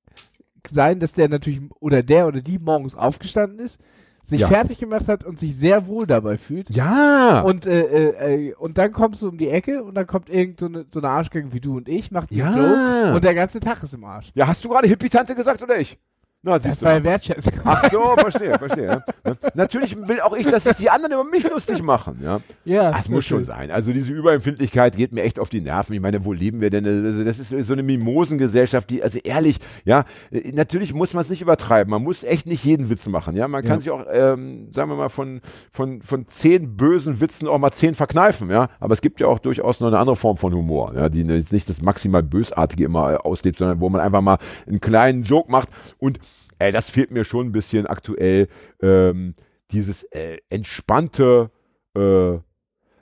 sein, dass der natürlich, oder der oder die morgens aufgestanden ist, sich Ja. fertig gemacht hat und sich sehr wohl dabei fühlt. Ja. Und, äh, äh, äh, und dann kommst du um die Ecke und dann kommt irgend so eine, so eine Arschgänge wie du und ich, macht die Ja. Joke und der ganze Tag ist im Arsch. Ja, hast du gerade Hippie-Tante gesagt oder ich? Na, Das siehst du. war ja Wertschätzung. Ach so, verstehe, verstehe. Ja. Natürlich will auch ich, dass sich die anderen über mich lustig machen. Ja. ja, Das muss schon sein. Also diese Überempfindlichkeit geht mir echt auf die Nerven. Ich meine, wo leben wir denn? Also das ist so eine Mimosengesellschaft, die, also ehrlich, ja, natürlich muss man es nicht übertreiben. Man muss echt nicht jeden Witz machen. Ja, man kann Ja. sich auch, ähm, sagen wir mal, von, von, von zehn bösen Witzen auch mal zehn verkneifen. Ja, aber es gibt ja auch durchaus noch eine andere Form von Humor, ja, die jetzt nicht das maximal Bösartige immer auslebt, sondern wo man einfach mal einen kleinen Joke macht und Ey, das fehlt mir schon ein bisschen aktuell. Ähm, dieses äh, entspannte, äh,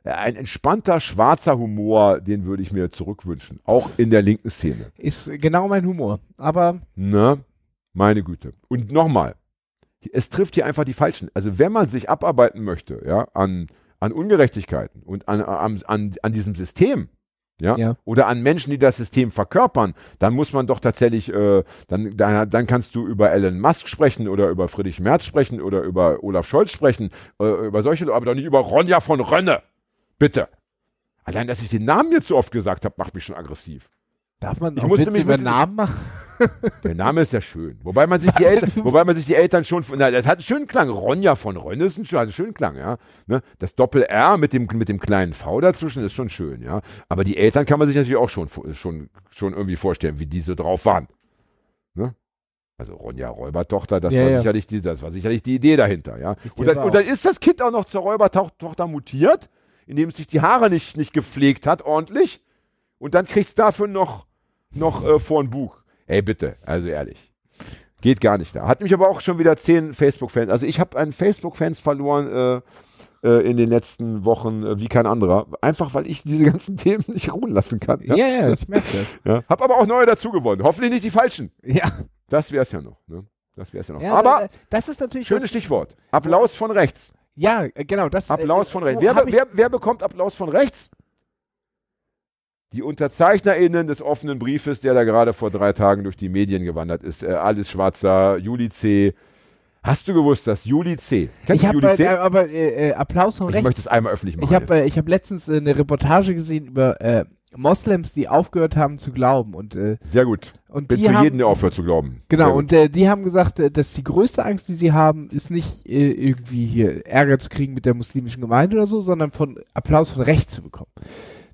ein entspannter schwarzer Humor, den würde ich mir zurückwünschen. Auch in der linken Szene. Ist genau mein Humor. Aber Ne? Meine Güte. Und nochmal, es trifft hier einfach die Falschen. Also wenn man sich abarbeiten möchte, ja, an, an Ungerechtigkeiten und an, an, an, an diesem System, ja, Ja. oder an Menschen, die das System verkörpern, dann muss man doch tatsächlich, äh, dann, dann, dann kannst du über Elon Musk sprechen oder über Friedrich Merz sprechen oder über Olaf Scholz sprechen, äh, über solche, aber doch nicht über Ronja von Rönne. Bitte. Allein, dass ich den Namen jetzt so oft gesagt habe, macht mich schon aggressiv. darf man Ich musste Witze mich über Namen machen? Der Name ist ja schön. Wobei man sich die Eltern, (laughs) wobei man sich die Eltern schon, na, das hat einen schönen Klang. Ronja von Rönne ist ein, hat einen schönen Klang, ja. Ne? Das Doppel-R mit dem, mit dem kleinen V dazwischen ist schon schön, ja. Aber die Eltern kann man sich natürlich auch schon, schon, schon irgendwie vorstellen, wie die so drauf waren. Ne? Also Ronja Räubertochter, das, Ja, war ja. sicherlich die, das war sicherlich die Idee dahinter, ja. Und dann, und dann ist das Kind auch noch zur Räubertochter mutiert, indem es sich die Haare nicht, nicht gepflegt hat, ordentlich. Und dann kriegt es dafür noch, noch äh, vor ein Buch. Ey, bitte, also ehrlich. Geht gar nicht da. Hat mich aber auch schon wieder zehn Facebook-Fans. Also ich habe einen Facebook-Fans verloren äh, äh, in den letzten Wochen äh, wie kein anderer. Einfach weil ich diese ganzen (laughs) Themen nicht ruhen lassen kann. Ja, ja, ich merke das. (laughs) Ja. Hab aber auch neue dazu gewonnen. Hoffentlich nicht die falschen. Ja, Das wär's ja noch. Ne? Das wär's ja noch. ja aber äh, das ist natürlich schönes Stichwort. Applaus von rechts. Ja, äh, genau, das Applaus äh, von wo rechts. Wer, hab ich- wer, wer bekommt Applaus von rechts? Die UnterzeichnerInnen des offenen Briefes, der da gerade vor drei Tagen durch die Medien gewandert ist. Äh, Alice Schwarzer, Juli C. Hast du gewusst, dass Juli C. Kennst ich habe äh, aber äh, äh, Applaus von ich rechts. möchte es einmal öffentlich machen. Ich habe äh, ich hab letztens äh, eine Reportage gesehen über äh, Moslems, die aufgehört haben zu glauben und äh, Sehr gut. und Bin die für haben, jeden, der aufhört zu glauben. Genau, und äh, die haben gesagt, äh, dass die größte Angst, die sie haben, ist nicht äh, irgendwie hier Ärger zu kriegen mit der muslimischen Gemeinde oder so, sondern von Applaus von rechts zu bekommen.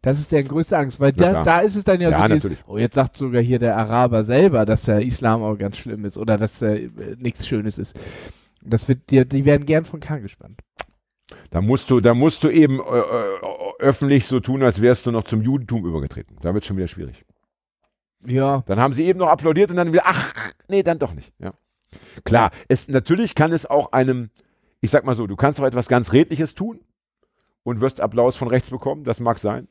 Das ist deren größte Angst, weil Ja, da, da ist es dann ja, Ja, so, dieses, oh, jetzt sagt sogar hier der Araber selber, dass der Islam auch ganz schlimm ist oder dass äh, nichts Schönes ist. Das wird, die, die werden gern von Kahn gespannt. Da musst du, da musst du eben äh, äh, öffentlich so tun, als wärst du noch zum Judentum übergetreten. Da wird schon wieder schwierig. Ja, Dann haben sie eben noch applaudiert und dann wieder, ach, nee, dann doch nicht. Ja. Klar, es, natürlich kann es auch einem, ich sag mal so, du kannst auch etwas ganz Redliches tun und wirst Applaus von rechts bekommen, das mag sein.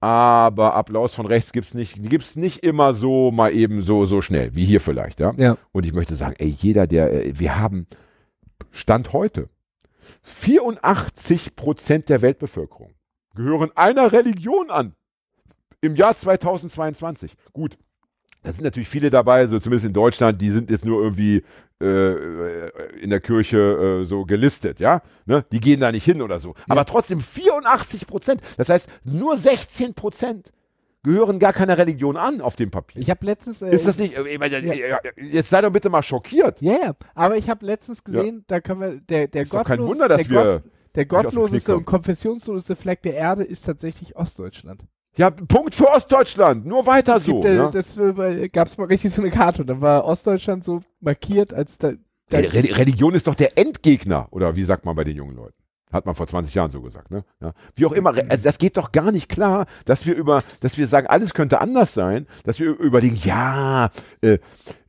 Aber Applaus von rechts gibt's nicht, gibt's nicht immer so mal eben so, so schnell, wie hier vielleicht, ja. ja. Und ich möchte sagen, ey, jeder, der, äh, wir haben Stand heute, 84 Prozent der Weltbevölkerung gehören einer Religion an. Im Jahr 2022. Gut, da sind natürlich viele dabei, so zumindest in Deutschland, die sind jetzt nur irgendwie äh, in der Kirche äh, so gelistet, ja. Ne? Die gehen da nicht hin oder so. Aber trotzdem 84 Prozent. Das heißt, nur 16 Prozent gehören gar keiner Religion an auf dem Papier. Ich habe letztens. Äh, Ist das nicht? Ich meine, Jetzt sei doch bitte mal schockiert. Ja, ja. Aber ich habe letztens gesehen, da können wir der der Ist doch kein gottlos- Wunder, dass der wir Gott, der gottloseste und konfessionsloseste Fleck der Erde ist tatsächlich Ostdeutschland. Ja, Punkt für Ostdeutschland. Nur weiter so. gibt, äh, ne? Das äh, gab es mal richtig so eine Karte dann war Ostdeutschland so markiert als da, da Re Re- Religion ist doch der Endgegner. Oder wie sagt man bei den jungen Leuten? Hat man vor 20 Jahren so gesagt, ne? Ja. Wie auch immer, also das geht doch gar nicht klar, dass wir über, dass wir sagen, alles könnte anders sein, dass wir überlegen, ja, äh,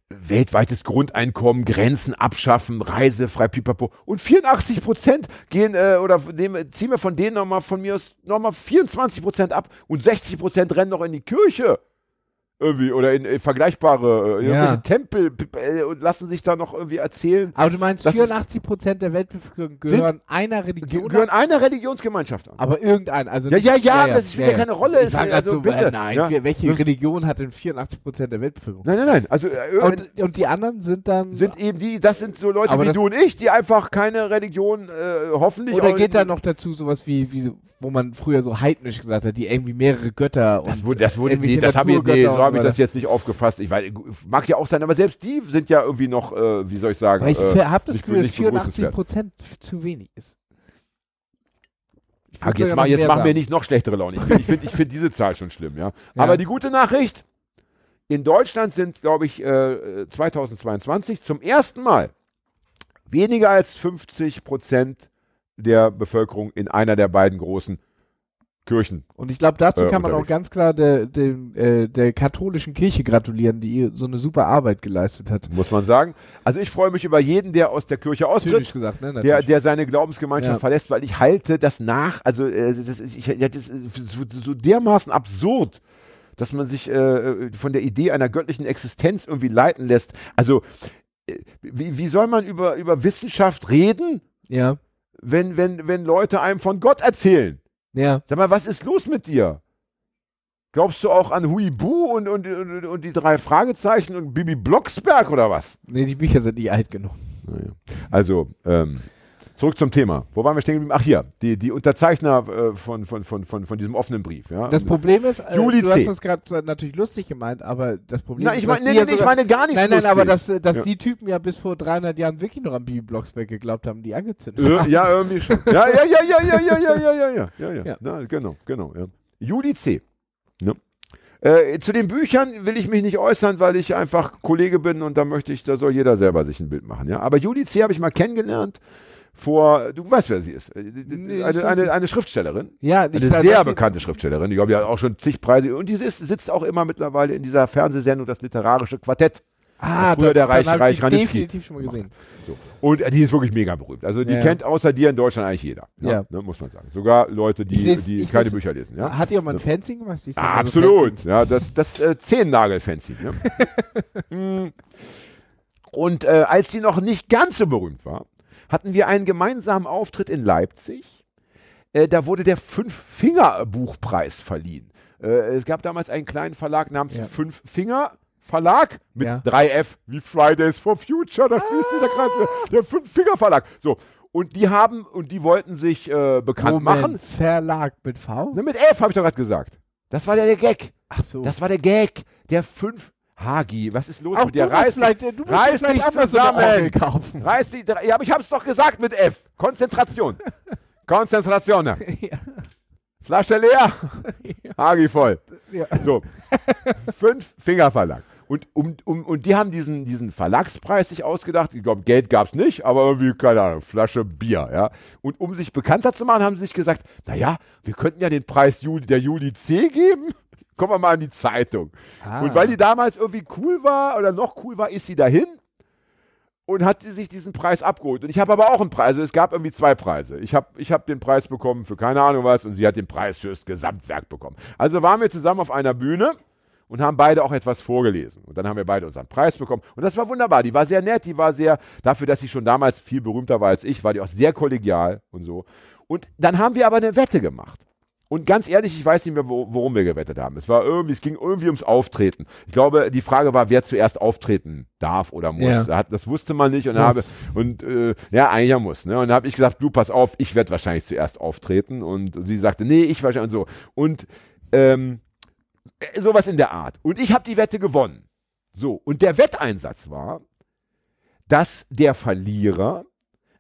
weltweites Grundeinkommen, Grenzen abschaffen, reisefrei, pipapo. Und 84 Prozent gehen, äh, oder nehmen, ziehen wir von denen nochmal, von mir aus nochmal 24 Prozent ab und 60 Prozent rennen noch in die Kirche. Irgendwie, oder in, äh, vergleichbare, äh, Ja. Tempel äh, und lassen sich da noch irgendwie erzählen. Aber du meinst, Das ist- 84 Prozent der Weltbevölkerung gehören einer Religion Ge gehören einer Religionsgemeinschaft an. aber irgendein. Also Ja, nicht- ja, ja, das spielt ja keine Rolle, Ich ist- also so, bitte, nein, ja. welche Religion hat denn 84 Prozent der Weltbevölkerung? Nein, nein, nein. Also äh, Und, und die anderen sind dann. sind eben die, das sind so Leute wie du und ich, die einfach keine Religion äh, hoffentlich. oder geht da noch dazu sowas wie, wie so, wo man früher so heidnisch gesagt hat, die irgendwie mehrere Götter Das und wurde, das wurde, nee, das habe ich, nee, so habe ich das jetzt nicht aufgefasst. Ich weiß, mag ja auch sein, aber selbst die sind ja irgendwie noch, äh, wie soll ich sagen, Aber ich äh, habe das Gefühl, dass nicht 84 begrüßenswert. Prozent zu wenig ist. Ich würd jetzt mach, jetzt machen wir nicht noch schlechtere Laune. Ich finde ich find, ich find diese Zahl schon schlimm, ja. Ja. Aber die gute Nachricht, in Deutschland sind, glaube ich, äh, 2022 zum ersten Mal weniger als 50 Prozent der Bevölkerung in einer der beiden großen Kirchen. Und ich glaube, dazu äh, kann man auch ganz klar der, der, äh, der katholischen Kirche gratulieren, die ihr so eine super Arbeit geleistet hat. Muss man sagen. Also ich freue mich über jeden, der aus der Kirche austritt. Gesagt, ne? der, der seine Glaubensgemeinschaft Ja. verlässt, weil ich halte das nach, also äh, das, ist, ich, das ist so, so dermaßen absurd, dass man sich äh, von der Idee einer göttlichen Existenz irgendwie leiten lässt. Also äh, wie, wie soll man über, über Wissenschaft reden, ja, wenn, wenn, wenn Leute einem von Gott erzählen? ja. Sag mal, was ist los mit dir? Glaubst du auch an Huibu und, und, und, und die drei Fragezeichen und Bibi Blocksberg oder was? Nee, die Bücher sind nicht alt genug. Also, ähm, zurück zum Thema. Wo waren wir stehen geblieben? Ach hier, die, die Unterzeichner äh, von, von, von, von, von diesem offenen Brief. Ja? Das Problem ist, äh, Juli du C. hast das gerade natürlich lustig gemeint, aber das Problem ist, ich meine, die nee, ja nee, ich sogar- meine gar nicht Nein, nein, aber dass, äh, dass Ja. die Typen ja bis vor 300 Jahren wirklich noch an Bibi Blocksberg geglaubt haben, die angezündet Äh, haben. ja, irgendwie schon. Ja, ja, ja, ja, ja, ja, ja, ja, ja, ja, ja, ja. Ja. Na, genau, genau. Ja. Juli C. Ne? Äh, zu den Büchern will ich mich nicht äußern, weil ich einfach Kollege bin und da möchte ich, da soll jeder selber sich ein Bild machen. Ja? Aber Juli C. habe ich mal kennengelernt vor, du weißt, wer sie ist. Äh, Nee, eine, eine, eine Schriftstellerin. Ja, Eine sehr bekannte Schriftstellerin. Ich glaube, die hat auch schon zig Preise. Und die ist, sitzt auch immer mittlerweile in dieser Fernsehsendung, das literarische Quartett. Ah, früher der Reich- Reich Ranitzky definitiv schon mal gesehen. Und äh, die ist wirklich mega berühmt. Also die Ja, ja. kennt außer dir in Deutschland eigentlich jeder. Ja, Ja. Ne, muss man sagen. Sogar Leute, die, lese- die keine lese- Bücher lesen. Ja? Hat die auch mal ein Fanzine gemacht? Ah, so absolut. Fanzine. Ja, das das äh, Zehennagel-Fancy. Ne? (laughs) Mm. Und äh, als sie noch nicht ganz so berühmt war, hatten wir einen gemeinsamen Auftritt in Leipzig. Äh, da wurde der Fünf-Finger-Buchpreis verliehen. Äh, es gab damals einen kleinen Verlag namens Ja. Fünf-Finger-Verlag mit Ja. 3F wie Fridays for Future. Da schließt sich der Kreis. Der Fünf-Finger-Verlag. So. Und die haben, und die wollten sich äh, bekannt Moment, machen. Verlag mit V? Ne, mit F habe ich doch gerade gesagt. Das war der, der Gag. Ach so. Das war der Gag. Der fünf. Hagi, was ist los auch mit dir? Reiß, du musst reiß dich eine zusammen. Kaufen. reiß die. Ja, aber ich hab's doch gesagt mit F. Konzentration. (laughs) Konzentration. Ja. Flasche leer. Hagi voll. Ja. So. Fünf Finger Verlag. Und, um, um, und die haben diesen, diesen Verlagspreis sich ausgedacht. Ich glaube, Geld gab's nicht, aber irgendwie, keine Ahnung, Flasche Bier. Ja. Und um sich bekannter zu machen, haben sie sich gesagt, naja, wir könnten ja den Preis Juli, der Juli C geben. Kommen wir mal an die Zeitung. Ah. Und weil die damals irgendwie cool war oder noch cool war, ist sie dahin und hat sie sich diesen Preis abgeholt. Und ich habe aber auch einen Preis. Also es gab irgendwie zwei Preise. Ich habe ich hab den Preis bekommen für keine Ahnung was und sie hat den Preis fürs Gesamtwerk bekommen. Also waren wir zusammen auf einer Bühne und haben beide auch etwas vorgelesen. Und dann haben wir beide unseren Preis bekommen. Und das war wunderbar. Die war sehr nett, die war sehr, dafür, dass sie schon damals viel berühmter war als ich, war die auch sehr kollegial und so. Und dann haben wir aber eine Wette gemacht. Und ganz ehrlich, ich weiß nicht mehr, wo, worum wir gewettet haben. Es war irgendwie, es ging irgendwie ums Auftreten. Ich glaube, die Frage war, wer zuerst auftreten darf oder muss. Ja. Das wusste man nicht und Muss. habe und äh, ja, eigentlich ja muss. Ne? Und da habe ich gesagt, du pass auf, ich werde wahrscheinlich zuerst auftreten. Und sie sagte, nee, ich wahrscheinlich und so. Und ähm, äh, sowas in der Art. Und ich habe die Wette gewonnen. So, und der Wetteinsatz war, dass der Verlierer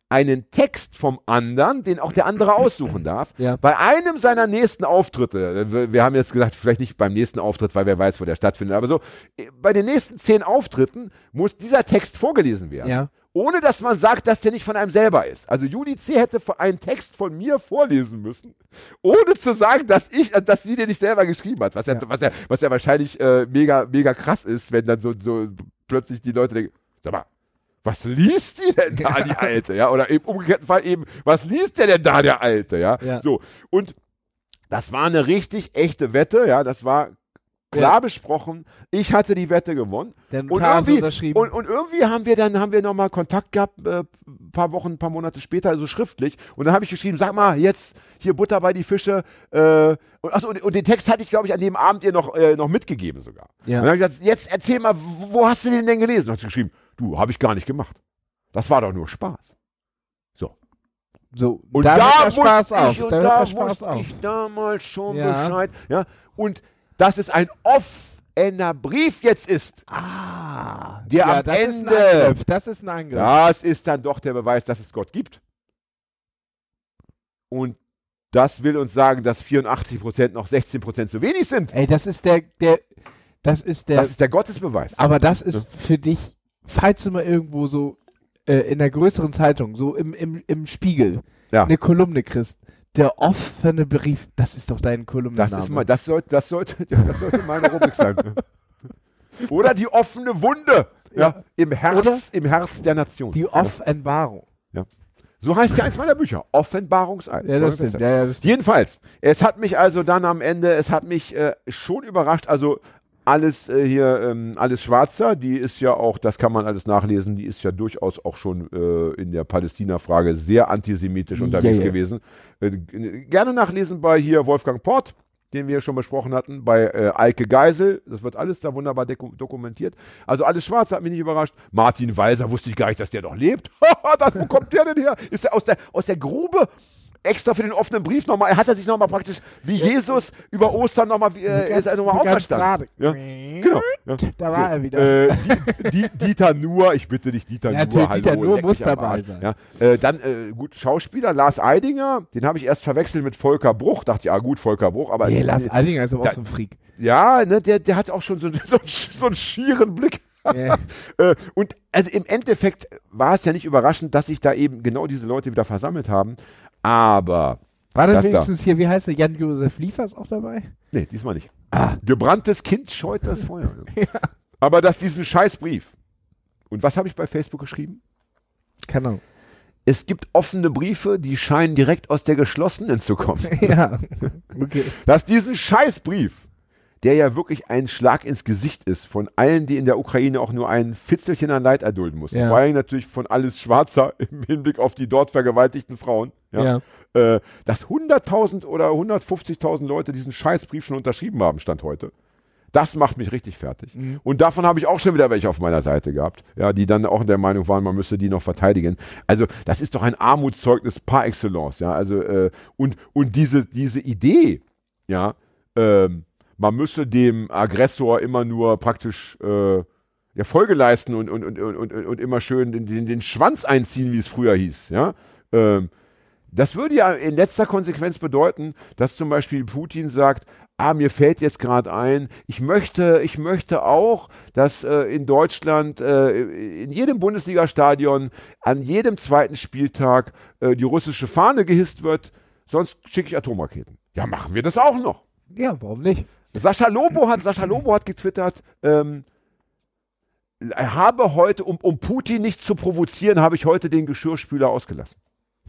einen Text vom anderen, den auch der andere aussuchen darf, Ja. bei einem seiner nächsten Auftritte, wir, wir haben jetzt gesagt, vielleicht nicht beim nächsten Auftritt, weil wer weiß, wo der stattfindet, aber so, äh, bei den nächsten zehn Auftritten muss dieser Text vorgelesen werden. Ja. Ohne dass man sagt, dass der nicht von einem selber ist. Also Juli C. hätte einen Text von mir vorlesen müssen, ohne zu sagen, dass ich, äh, dass sie den nicht selber geschrieben hat. Was ja, Ja. was ja, was ja wahrscheinlich äh, mega, mega krass ist, wenn dann so, so plötzlich die Leute denken, sag mal, was liest die denn da, die Alte? Ja, oder im umgekehrten Fall eben, was liest der denn da, der Alte? Ja, Ja. so. Und das war eine richtig echte Wette, ja, das war klar Ja. besprochen. Ich hatte die Wette gewonnen. Der Und irgendwie, unterschrieben. und, und irgendwie haben wir dann haben wir noch mal Kontakt gehabt, äh, ein paar Wochen, ein paar Monate später, also schriftlich. Und dann habe ich geschrieben, sag mal, jetzt hier Butter bei die Fische. Äh, und, achso, und, und den Text hatte ich, glaube ich, an dem Abend ihr noch, äh, noch mitgegeben sogar. Ja. Und dann habe ich gesagt, jetzt erzähl mal, wo wo hast du den denn gelesen? Und hat sie geschrieben, du, habe ich gar nicht gemacht. Das war doch nur Spaß. so, Und da, da, Spaß auf. ich, und da da, Spaß wusste auf. ich damals schon Ja. Bescheid. Ja, und dass es ein offener Brief jetzt ist, Ah, Der ja, am das Ist Ende- ein Angriff. Das ist ein Angriff. das ist dann doch der Beweis, dass es Gott gibt. Und das will uns sagen, dass 84% noch 16% zu wenig sind. Ey, das ist der, der, das ist der, Das ist der Gottesbeweis. aber das ist für dich, falls du mal irgendwo so äh, in der größeren Zeitung, so im, im, im Spiegel, Ja. eine Kolumne kriegst, der offene Brief, das ist doch dein Kolumnenname. Das ist mal, das sollte, das sollte, (laughs) das sollte meine Rubrik sein. (laughs) Oder die offene Wunde. Ja, Ja. im Herz, Oder im Herz der Nation. die Offenbarung. So heißt ja eins meiner Bücher. Offenbarungseid. Ja, das stimmt. Ja, ja, das. Jedenfalls, es hat mich also dann am Ende, es hat mich äh, schon überrascht, also alles äh, hier, ähm, alles Schwarzer, die ist ja auch, das kann man alles nachlesen, die ist ja durchaus auch schon äh, in der Palästina-Frage sehr antisemitisch unterwegs Ja, ja. gewesen. Äh, gerne nachlesen bei hier Wolfgang Port, den wir schon besprochen hatten, bei äh, Eike Geisel, das wird alles da wunderbar doku- dokumentiert. Also alles Schwarze hat mich nicht überrascht. Martin Weiser wusste ich gar nicht, dass der doch lebt. (laughs) das, wo kommt der denn her? Ist er aus der, aus der Grube? Extra für den offenen Brief nochmal, hat er sich nochmal praktisch wie Jesus über Ostern nochmal, äh, ist er nochmal So ganz. Ja, genau. Ja. Da war er wieder. Äh, die, die, Dieter Nuhr, ich bitte dich, Dieter Ja, Nuhr, hallo, Dieter Nuhr muss dabei sein. Ja. Äh, dann, äh, gut, Schauspieler, Lars Eidinger, den habe ich erst verwechselt mit Volker Bruch, dachte ich, ah gut, Volker Bruch, aber Nee, Lars Aldinger ist aber da- auch so ein Freak. ja, ne, der, der hat auch schon so, (laughs) so, so einen schieren Blick. Ja. (laughs) Äh, und also im Endeffekt war es ja nicht überraschend, dass sich da eben genau diese Leute wieder versammelt haben. Aber, War denn Das da. wenigstens hier, wie heißt der, Jan-Josef Liefers auch dabei? nee, diesmal nicht. Ah. Gebranntes Kind scheut das Feuer. (laughs) Aber dass diesen Scheißbrief. Und was habe ich bei Facebook geschrieben? Keine Ahnung. Es gibt offene Briefe, die scheinen direkt aus der geschlossenen zu kommen. (laughs) ja, (laughs) okay. dass diesen Scheißbrief, der ja wirklich ein Schlag ins Gesicht ist von allen, die in der Ukraine auch nur ein Fitzelchen an Leid erdulden mussten. Ja. Vor allem natürlich von alles Schwarzer (laughs) im Hinblick auf die dort vergewaltigten Frauen. Ja. Äh, dass 100.000 oder 150.000 Leute diesen Scheißbrief schon unterschrieben haben, stand heute. Das macht mich richtig fertig. Mhm. Und davon habe ich auch schon wieder welche auf meiner Seite gehabt, ja, die dann auch der Meinung waren, man müsste die noch verteidigen. Also das ist doch ein Armutszeugnis par excellence, ja. Also äh, und und diese diese Idee, ja, ähm, man müsse dem Aggressor immer nur praktisch äh, ja, Folge leisten und, und, und, und, und, immer schön den, den, den Schwanz einziehen, wie es früher hieß, ja. Ähm, das würde ja in letzter Konsequenz bedeuten, dass zum Beispiel Putin sagt, ah, mir fällt jetzt gerade ein, ich möchte, ich möchte auch, dass äh, in Deutschland, äh, in jedem Bundesligastadion, an jedem zweiten Spieltag äh, die russische Fahne gehisst wird, sonst schicke ich Atomraketen. Ja, machen wir das auch noch. Ja, warum nicht? Sascha Lobo hat, Sascha Lobo hat getwittert, ähm, habe heute, um, um Putin nicht zu provozieren, habe ich heute den Geschirrspüler ausgelassen.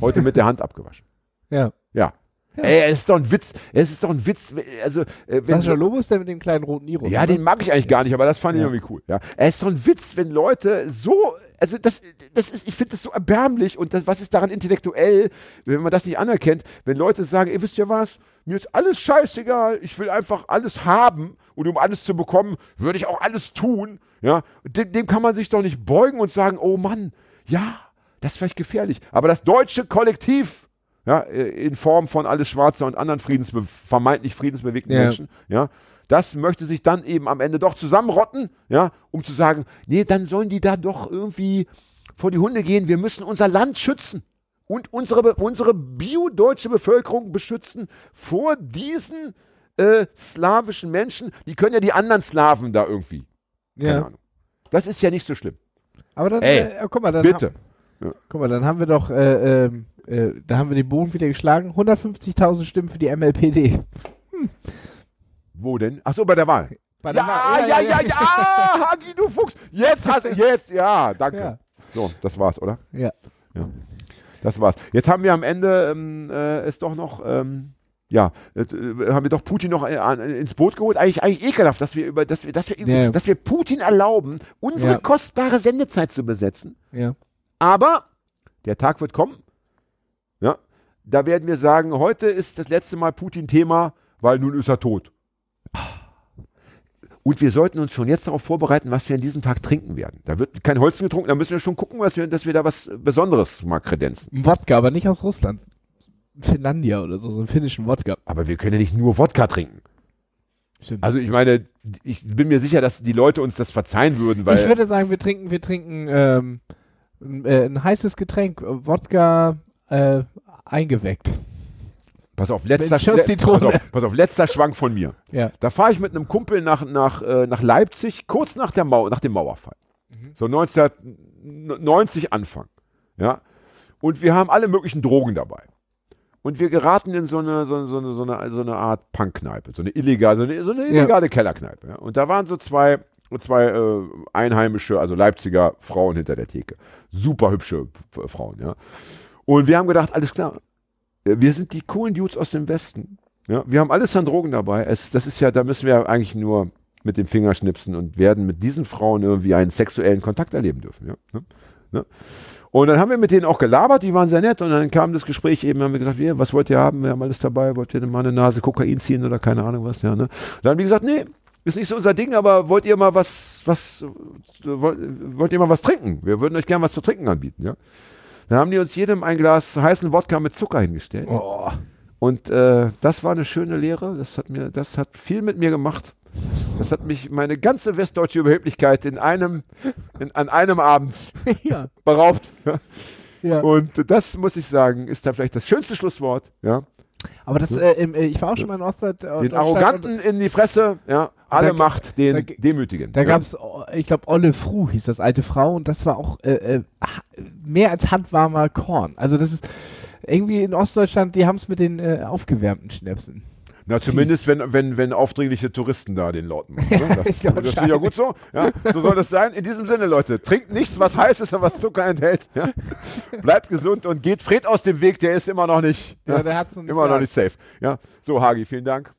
Heute mit der Hand abgewaschen. (laughs) Ja. Ja. Ey, es ist doch ein Witz. Es ist doch ein Witz. Also, äh, wenn, Sascha Lobo ist der mit dem kleinen roten Iro. ja, den mag ich eigentlich gar nicht, aber das fand ich Ja. irgendwie cool. Ja. Es ist doch ein Witz, wenn Leute so, also das, das ist, ich finde das so erbärmlich und das, was ist daran intellektuell, wenn man das nicht anerkennt, wenn Leute sagen, ihr wisst ja was, mir ist alles scheißegal, ich will einfach alles haben und um alles zu bekommen, würde ich auch alles tun. Ja, dem, dem kann man sich doch nicht beugen und sagen, oh Mann, ja, das ist vielleicht gefährlich. Aber das deutsche Kollektiv, ja, äh, in Form von alles Schwarze und anderen Friedensbe vermeintlich friedensbewegten Ja. Menschen, ja, das möchte sich dann eben am Ende doch zusammenrotten, ja, um zu sagen, nee, dann sollen die da doch irgendwie vor die Hunde gehen. Wir müssen unser Land schützen und unsere, unsere bio-deutsche Bevölkerung beschützen vor diesen äh, slawischen Menschen. Die können ja die anderen Slawen da irgendwie. Keine ja. Ahnung. Das ist ja nicht so schlimm. Aber dann, Ey, äh, guck mal, dann Bitte. Ha guck mal, dann haben wir doch, äh, ähm, äh, da haben wir den Boden wieder geschlagen. 150.000 Stimmen für die MLPD. Wo denn? Ach so, bei der Wahl. Bei der Ja, Wahl- ja, ja, ja, Hagi, du Fuchs. Jetzt hast du, jetzt, ja, danke. Ja. So, das war's, oder? Ja. Das war's. Jetzt haben wir am Ende ähm, äh, es doch noch, ähm, ja, äh, haben wir doch Putin noch äh, ins Boot geholt. Eigentlich, eigentlich ekelhaft, dass wir über, dass wir, dass wir, Ja. dass wir Putin erlauben, unsere Ja. kostbare Sendezeit zu besetzen. Ja. Aber der Tag wird kommen. Ja, da werden wir sagen, heute ist das letzte Mal Putin Thema, weil nun ist er tot. Und wir sollten uns schon jetzt darauf vorbereiten, was wir an diesem Tag trinken werden. Da wird kein Holzen getrunken, da müssen wir schon gucken, dass wir, dass wir da was Besonderes mal kredenzen. Wodka, aber nicht aus Russland. Finlandia oder so, so einen finnischen Wodka. Aber wir können ja nicht nur Wodka trinken. Stimmt. Also ich meine, ich bin mir sicher, dass die Leute uns das verzeihen würden, weil ich würde sagen, wir trinken, wir trinken ähm, ein, äh, ein heißes Getränk, Wodka äh, eingeweckt. Pass auf, letzter, le- pass auf, pass auf, letzter Schwank von mir. Ja. Da fahre ich mit einem Kumpel nach, nach, äh, nach Leipzig, kurz nach, der Mau nach dem Mauerfall. So 1990 Anfang. Ja. Und wir haben alle möglichen Drogen dabei. Und wir geraten in so eine, so, so eine, so eine, so eine Art Punkkneipe, so eine illegale, so eine, so eine Ja. illegale Kellerkneipe. Ja. Und da waren so zwei, zwei äh, einheimische, also Leipziger Frauen hinter der Theke. Super hübsche Frauen, ja. Und wir haben gedacht, alles klar, wir sind die coolen Dudes aus dem Westen. Ja, wir haben alles an Drogen dabei. Es, das ist ja, da müssen wir eigentlich nur mit dem Finger schnipsen und werden mit diesen Frauen irgendwie einen sexuellen Kontakt erleben dürfen. Ja? Ne? Ne? Und dann haben wir mit denen auch gelabert, die waren sehr nett und dann kam das Gespräch eben, haben wir gesagt, ja, was wollt ihr haben? Wir haben alles dabei, wollt ihr mal eine Nase Kokain ziehen oder keine Ahnung was, ja, ne? Dann haben die gesagt, nee, ist nicht so unser Ding, aber wollt ihr mal was, was, wollt, wollt ihr mal was trinken? Wir würden euch gerne was zu trinken anbieten, ja? Dann haben die uns jedem ein Glas heißen Wodka mit Zucker hingestellt. Oh. Und äh, das war eine schöne Lehre. Das hat mir, das hat viel mit mir gemacht. Das hat mich meine ganze westdeutsche Überheblichkeit in einem, in, an einem Abend (laughs) ja. beraubt. ja. Und das muss ich sagen, ist da vielleicht das schönste Schlusswort. Ja, Aber das, äh, im, äh, ich war auch schon mal in Ostdeut den Deutschland Arroganten in die Fresse. Ja, alle Da- Macht den da- Demütigen. Da ja. gab's, oh, ich glaube, Olle Fru hieß das alte Frau und das war auch äh, äh, mehr als handwarmer Korn. Also das ist irgendwie in Ostdeutschland, die haben es mit den äh, aufgewärmten Schnäpsen. Na, zumindest wenn, wenn, wenn aufdringliche Touristen da den Leuten machen. Ne? (laughs) Das, glaub, das finde ich ja gut so. Ja, so soll das sein. In diesem Sinne, Leute, trinkt nichts, was heiß ist und was Zucker enthält. Ja? Bleibt gesund und geht Fred aus dem Weg, der ist immer noch nicht, ja, der hat's noch nicht immer noch nicht safe. Ja? So, Hagi, vielen Dank.